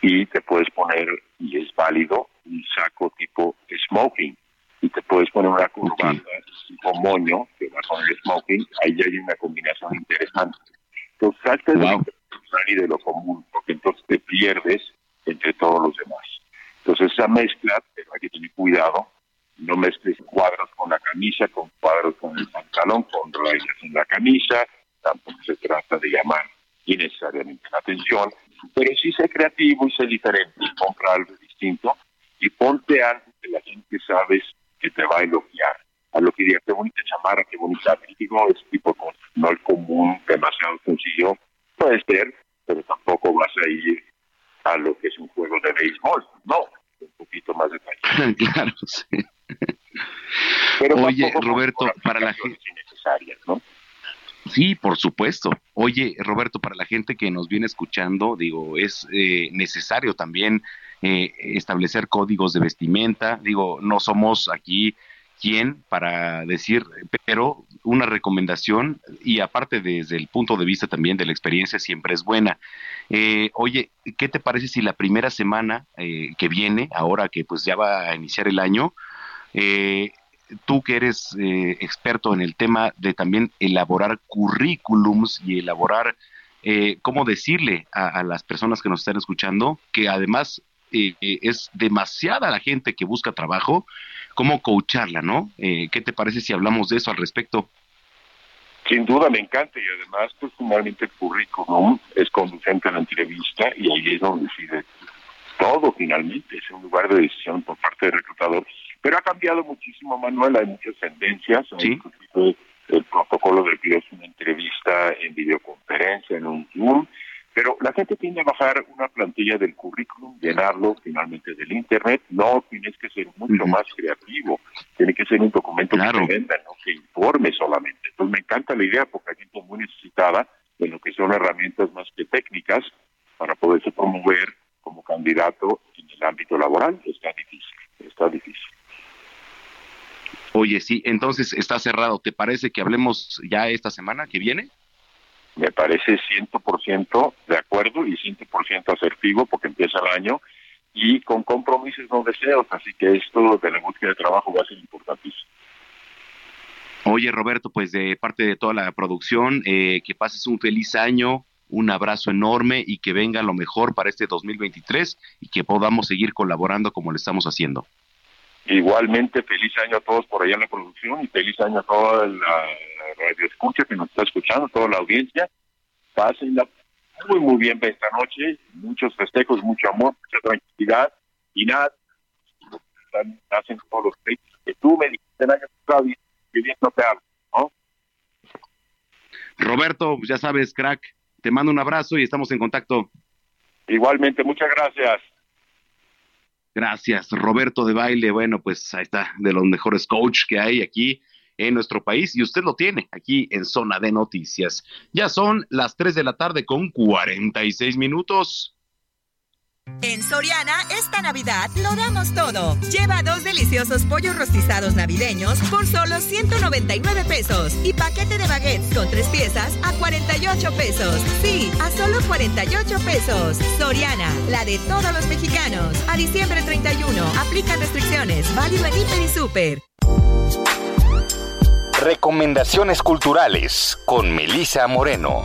y te puedes poner, y es válido, un saco tipo smoking y te puedes poner una corbata tipo moño que va con el smoking, ahí ya hay una combinación interesante. Entonces saltas de, de lo común, porque entonces te pierdes entre todos los demás. Entonces esa mezcla, pero hay que tener cuidado, no mezcles cuadros con la camisa, con cuadros con el pantalón, con rayas en la camisa, tampoco se trata de llamar innecesariamente la atención, pero sí sé creativo y sé diferente, compra algo distinto y ponte algo que la gente sabes que te va a elogiar. A lo que diga, qué bonita chamarra, qué bonita digo, es tipo cosas, no el común, demasiado sencillo, puede ser, pero tampoco vas a ir a lo que es un juego de béisbol, no, un poquito más detallado. claro, sí. Pero Oye, Roberto, para la gente... ¿no? Sí, por supuesto. Oye, Roberto, para la gente que nos viene escuchando, digo, es eh, necesario también eh, establecer códigos de vestimenta. Digo, no somos aquí quien para decir, pero una recomendación y aparte desde el punto de vista también de la experiencia siempre es buena. Eh, oye, ¿qué te parece si la primera semana que viene, ahora que pues ya va a iniciar el año, tú que eres eh, experto en el tema de también elaborar currículums y elaborar, eh, cómo decirle a, las personas que nos están escuchando que además eh, es demasiada la gente que busca trabajo, cómo coacharla, ¿no? ¿Qué te parece si hablamos de eso al respecto? Sin duda me encanta y además, pues normalmente el currículum es conducente a la entrevista y ahí es donde decide todo finalmente, es un lugar de decisión por parte del reclutador pero ha cambiado muchísimo, Manuel, hay muchas tendencias. ¿Sí? El protocolo de que es una entrevista en videoconferencia, en un Zoom, pero la gente tiene que bajar una plantilla del currículum, llenarlo finalmente del Internet. No tienes que ser mucho más creativo, tiene que ser un documento que venda, no que informe solamente. Entonces me encanta la idea porque hay gente muy necesitada de lo que son herramientas más que técnicas para poderse promover como candidato en el ámbito laboral. Está difícil, está difícil. Oye, sí, entonces está cerrado. ¿Te parece que hablemos ya esta semana que viene? Me parece 100% de acuerdo y 100% asertivo porque empieza el año y con compromisos no deseos, así que esto de la búsqueda de trabajo va a ser importantísimo. Oye, Roberto, pues de parte de toda la producción, eh, que pases un feliz año, un abrazo enorme y que venga lo mejor para este 2023 y que podamos seguir colaborando como lo estamos haciendo. Igualmente, feliz año a todos por allá en la producción y feliz año a toda la radio escucha que nos está escuchando, toda la audiencia. Pásenla muy, muy bien esta noche. Muchos festejos, mucho amor, mucha tranquilidad y nada. Hacen todos los que tú me dijiste año pasado que bien no te hablo, ¿no? Roberto, ya sabes, crack, te mando un abrazo y estamos en contacto. Igualmente, muchas gracias. Gracias, Roberto de Baile. Bueno, pues ahí está, de los mejores coach que hay aquí en nuestro país y usted lo tiene aquí en Zona de Noticias. Ya son las 3 de la tarde con 46 minutos. En Soriana, esta Navidad lo damos todo. Lleva dos deliciosos pollos rostizados navideños por solo 199 pesos y paquete de baguettes con tres piezas a 48 pesos. Sí, a solo 48 pesos. Soriana, la de todos los mexicanos. A diciembre 31, aplican restricciones. Válido en Hiper y Super. Recomendaciones culturales con Melisa Moreno.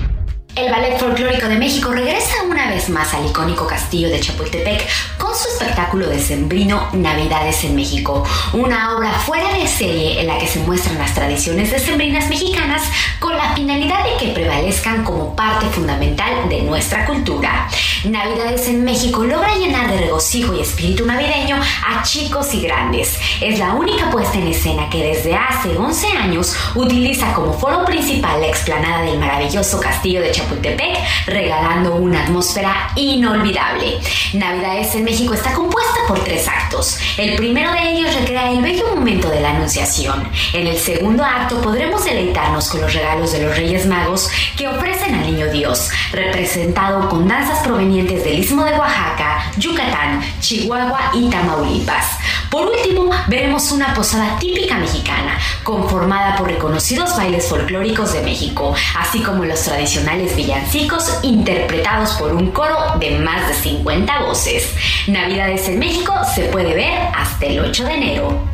El Ballet Folclórico de México regresa una vez más al icónico castillo de Chapultepec con su espectáculo de sembrino Navidades en México, una obra fuera de serie en la que se muestran las tradiciones decembrinas mexicanas con la finalidad de que prevalezcan como parte fundamental de nuestra cultura. Navidades en México logra llenar de regocijo y espíritu navideño a chicos y grandes. Es la única puesta en escena que desde hace 11 años utiliza como foro principal la explanada del maravilloso castillo de Chapultepec Chapultepec, regalando una atmósfera inolvidable. Navidades en México está compuesta por tres actos. El primero de ellos recrea el bello momento de la Anunciación. En el segundo acto podremos deleitarnos con los regalos de los Reyes Magos que ofrecen al Niño Dios, representado con danzas provenientes del Istmo de Oaxaca, Yucatán, Chihuahua y Tamaulipas. Por último, veremos una posada típica mexicana, conformada por reconocidos bailes folclóricos de México, así como los tradicionales villancicos interpretados por un coro de más de 50 voces. Navidades en México se puede ver hasta el 8 de enero.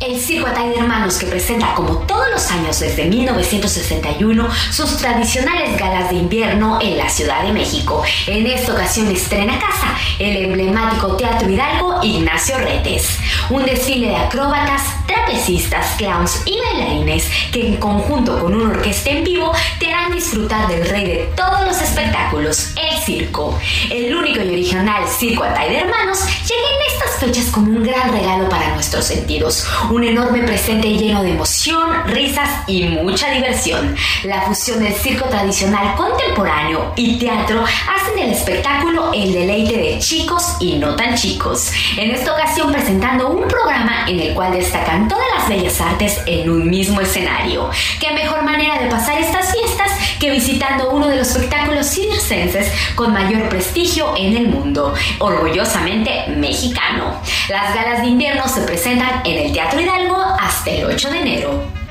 El Circo Atay de Hermanos, que presenta como todos los años desde 1961 sus tradicionales galas de invierno en la Ciudad de México. En esta ocasión estrena casa el emblemático Teatro Hidalgo Ignacio Retes. Un desfile de acróbatas, trapecistas, clowns y bailarines que en conjunto con una orquesta en vivo te harán disfrutar del rey de todos los espectáculos, el circo. El único y original Circo Atay de Hermanos llega en estas fechas como un gran regalo para nuestros sentidos un enorme presente lleno de emoción, risas y mucha diversión. La fusión del circo tradicional contemporáneo y teatro hacen del espectáculo el deleite de chicos y no tan chicos. En esta ocasión presentando un programa en el cual destacan todas las bellas artes en un mismo escenario. ¿Qué mejor manera de pasar estas fiestas que visitando uno de los espectáculos circenses con mayor prestigio en el mundo, orgullosamente mexicano? Las galas de invierno se presentan en el Teatro Hidalgo hasta el 8 de enero.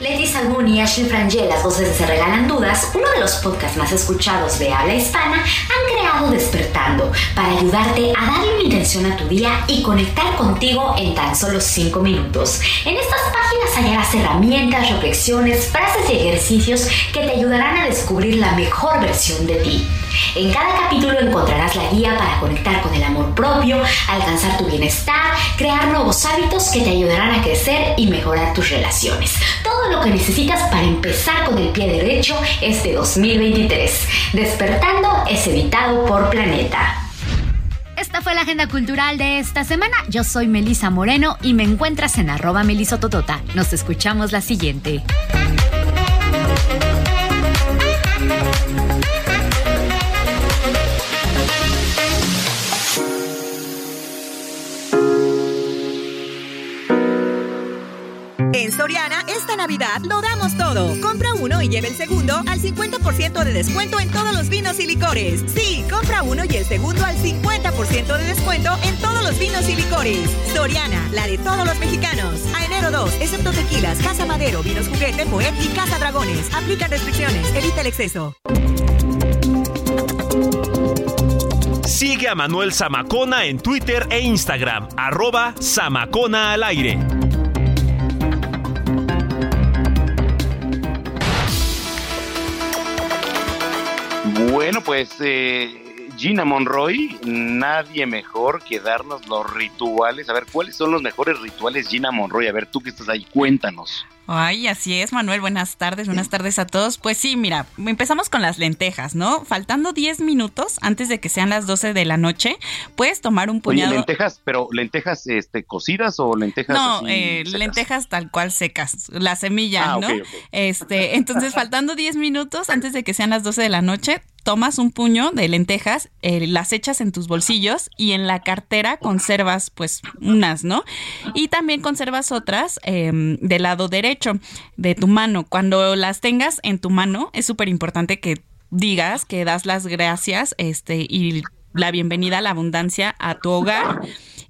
Leti Salmón y Ashley Frangé, las voces de Se Regalan Dudas, uno de los podcasts más escuchados de habla hispana, han creado Despertando para ayudarte a darle una intención a tu día y conectar contigo en tan solo 5 minutos. En estas páginas hallarás herramientas, reflexiones, frases y ejercicios que te ayudarán a descubrir la mejor versión de ti. En cada capítulo encontrarás la guía para conectar con el amor propio, alcanzar tu bienestar, crear nuevos hábitos que te ayudarán a crecer y mejorar tus relaciones. Todo lo que necesitas para empezar con el pie derecho este 2023. Despertando es editado por Planeta. Esta fue la agenda cultural de esta semana. Yo soy Melisa Moreno y me encuentras en arroba melisototota. Nos escuchamos la siguiente. Lo damos todo. Compra uno y lleve el segundo al 50% de descuento en todos los vinos y licores. Sí, compra uno y el segundo al 50% de descuento en todos los vinos y licores. Soriana, la de todos los mexicanos. A enero 2, excepto tequilas, Casa Madero, Vinos Juguete, Moet y Casa Dragones. Aplica restricciones, evita el exceso. Sigue a Manuel Zamacona en Twitter e Instagram, arroba Zamacona al aire. Bueno, pues eh, Gina Monroy, nadie mejor que darnos los rituales. A ver, ¿cuáles son los mejores rituales, Gina Monroy? A ver, tú que estás ahí, cuéntanos. Ay, así es, Manuel. Buenas tardes, buenas tardes a todos. Pues sí, mira, empezamos con las lentejas, ¿no? Faltando 10 minutos antes de que sean las 12 de la noche, puedes tomar un puñado. Oye, lentejas, pero lentejas este, cocidas o lentejas. No, eh, lentejas tal cual secas, la semilla, Ah, ¿no? ok, ok. Este, entonces, faltando 10 minutos antes de que sean las 12 de la noche, tomas un puño de lentejas, eh, las echas en tus bolsillos y en la cartera conservas pues unas, ¿no? Y también conservas otras em, del lado derecho de tu mano. Cuando las tengas en tu mano, es súper importante que digas que das las gracias este, y la bienvenida a la abundancia a tu hogar.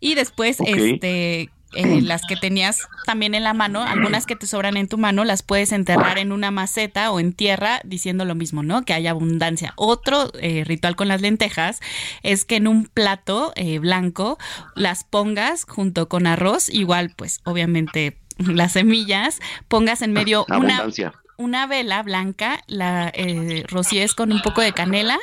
Y después, este eh, las que tenías también en la mano, algunas que te sobran en tu mano, las puedes enterrar en una maceta o en tierra diciendo lo mismo, ¿no? Que haya abundancia. Otro eh, ritual con las lentejas es que en un plato eh, blanco las pongas junto con arroz, igual pues obviamente las semillas, pongas en medio una una vela blanca, la eh, rocíes con un poco de canela,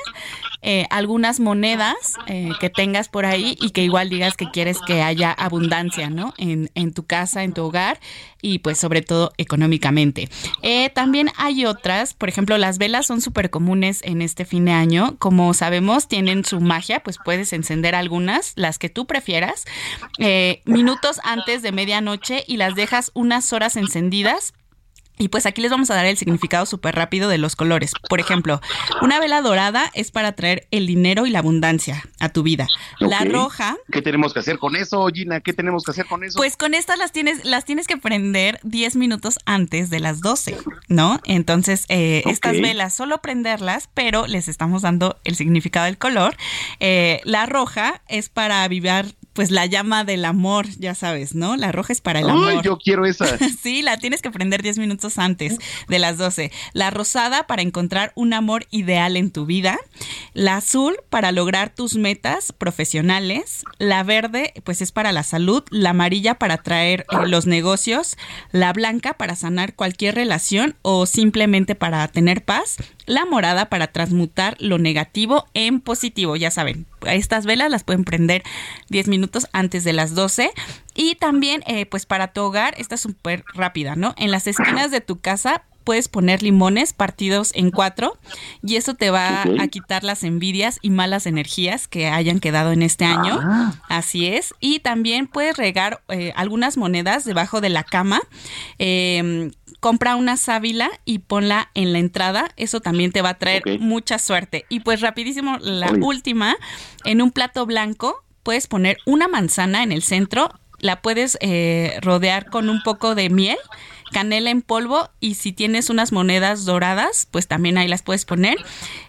eh, algunas monedas eh, que tengas por ahí y que igual digas que quieres que haya abundancia, ¿no? En, en tu casa, en tu hogar y pues sobre todo económicamente. Eh, también hay otras, por ejemplo, las velas son súper comunes en este fin de año. Como sabemos, tienen su magia, pues puedes encender algunas, las que tú prefieras, minutos antes de medianoche y las dejas unas horas encendidas y pues aquí les vamos a dar el significado súper rápido de los colores. Por ejemplo, una vela dorada es para traer el dinero y la abundancia a tu vida. La roja. ¿Qué tenemos que hacer con eso, Gina? ¿Qué tenemos que hacer con eso? Pues con estas las tienes, las tienes que prender 10 minutos antes de las 12, ¿no? Entonces, eh, estas velas, solo prenderlas, pero les estamos dando el significado del color. Eh, la roja es para avivar pues la llama del amor, ya sabes, ¿no? La roja es para el amor. yo quiero esa. sí, la tienes que prender 10 minutos antes de las 12. La rosada para encontrar un amor ideal en tu vida. La azul para lograr tus metas profesionales. La verde, pues es para la salud. La amarilla para traer eh, los negocios. La blanca para sanar cualquier relación o simplemente para tener paz la morada para transmutar lo negativo en positivo. Ya saben, estas velas las pueden prender 10 minutos antes de las 12. Y también, eh, pues para tu hogar, esta es súper rápida, ¿no? En las esquinas de tu casa puedes poner limones partidos en cuatro y eso te va a quitar las envidias y malas energías que hayan quedado en este año. Ah. Así es. Y también puedes regar eh, algunas monedas debajo de la cama. Eh, compra una sábila y ponla en la entrada. Eso también te va a traer mucha suerte. Y pues rapidísimo, la última, en un plato blanco puedes poner una manzana en el centro, la puedes eh, rodear con un poco de miel canela en polvo y si tienes unas monedas doradas, pues también ahí las puedes poner.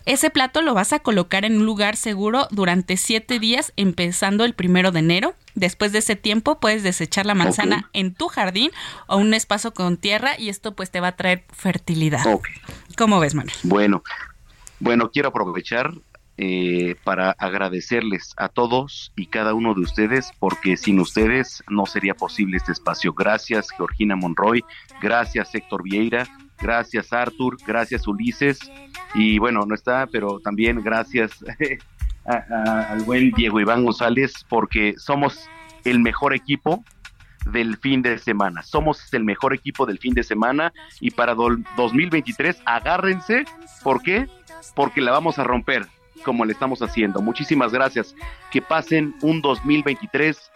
Ese plato lo vas a colocar en un lugar seguro durante siete días, empezando el primero de enero. Después de ese tiempo puedes desechar la manzana en tu jardín o un espacio con tierra y esto pues te va a traer fertilidad. ¿Cómo ves, Manuel? Bueno, bueno, quiero aprovechar eh, para agradecerles a todos y cada uno de ustedes, porque sin ustedes no sería posible este espacio. Gracias, Georgina Monroy, gracias, Héctor Vieira, gracias, Artur, gracias, Ulises, y bueno, no está, pero también gracias al buen Diego Iván González, porque somos el mejor equipo del fin de semana. Somos el mejor equipo del fin de semana y para 2023 agárrense, ¿por qué? Porque la vamos a romper como le estamos haciendo. Muchísimas gracias. Que pasen un 2023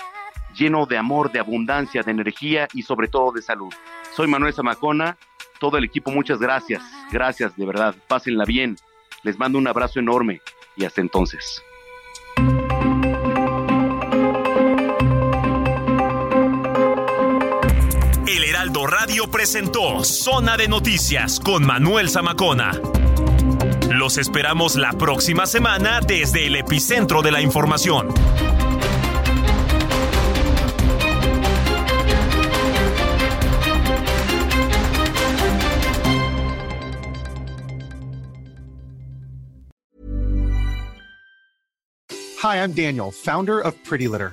lleno de amor, de abundancia, de energía y sobre todo de salud. Soy Manuel Zamacona, todo el equipo, muchas gracias. Gracias, de verdad. Pásenla bien. Les mando un abrazo enorme y hasta entonces. El Heraldo Radio presentó Zona de Noticias con Manuel Zamacona. Los esperamos la próxima semana desde el epicentro de la información. Hi, I'm Daniel, founder of Pretty Litter.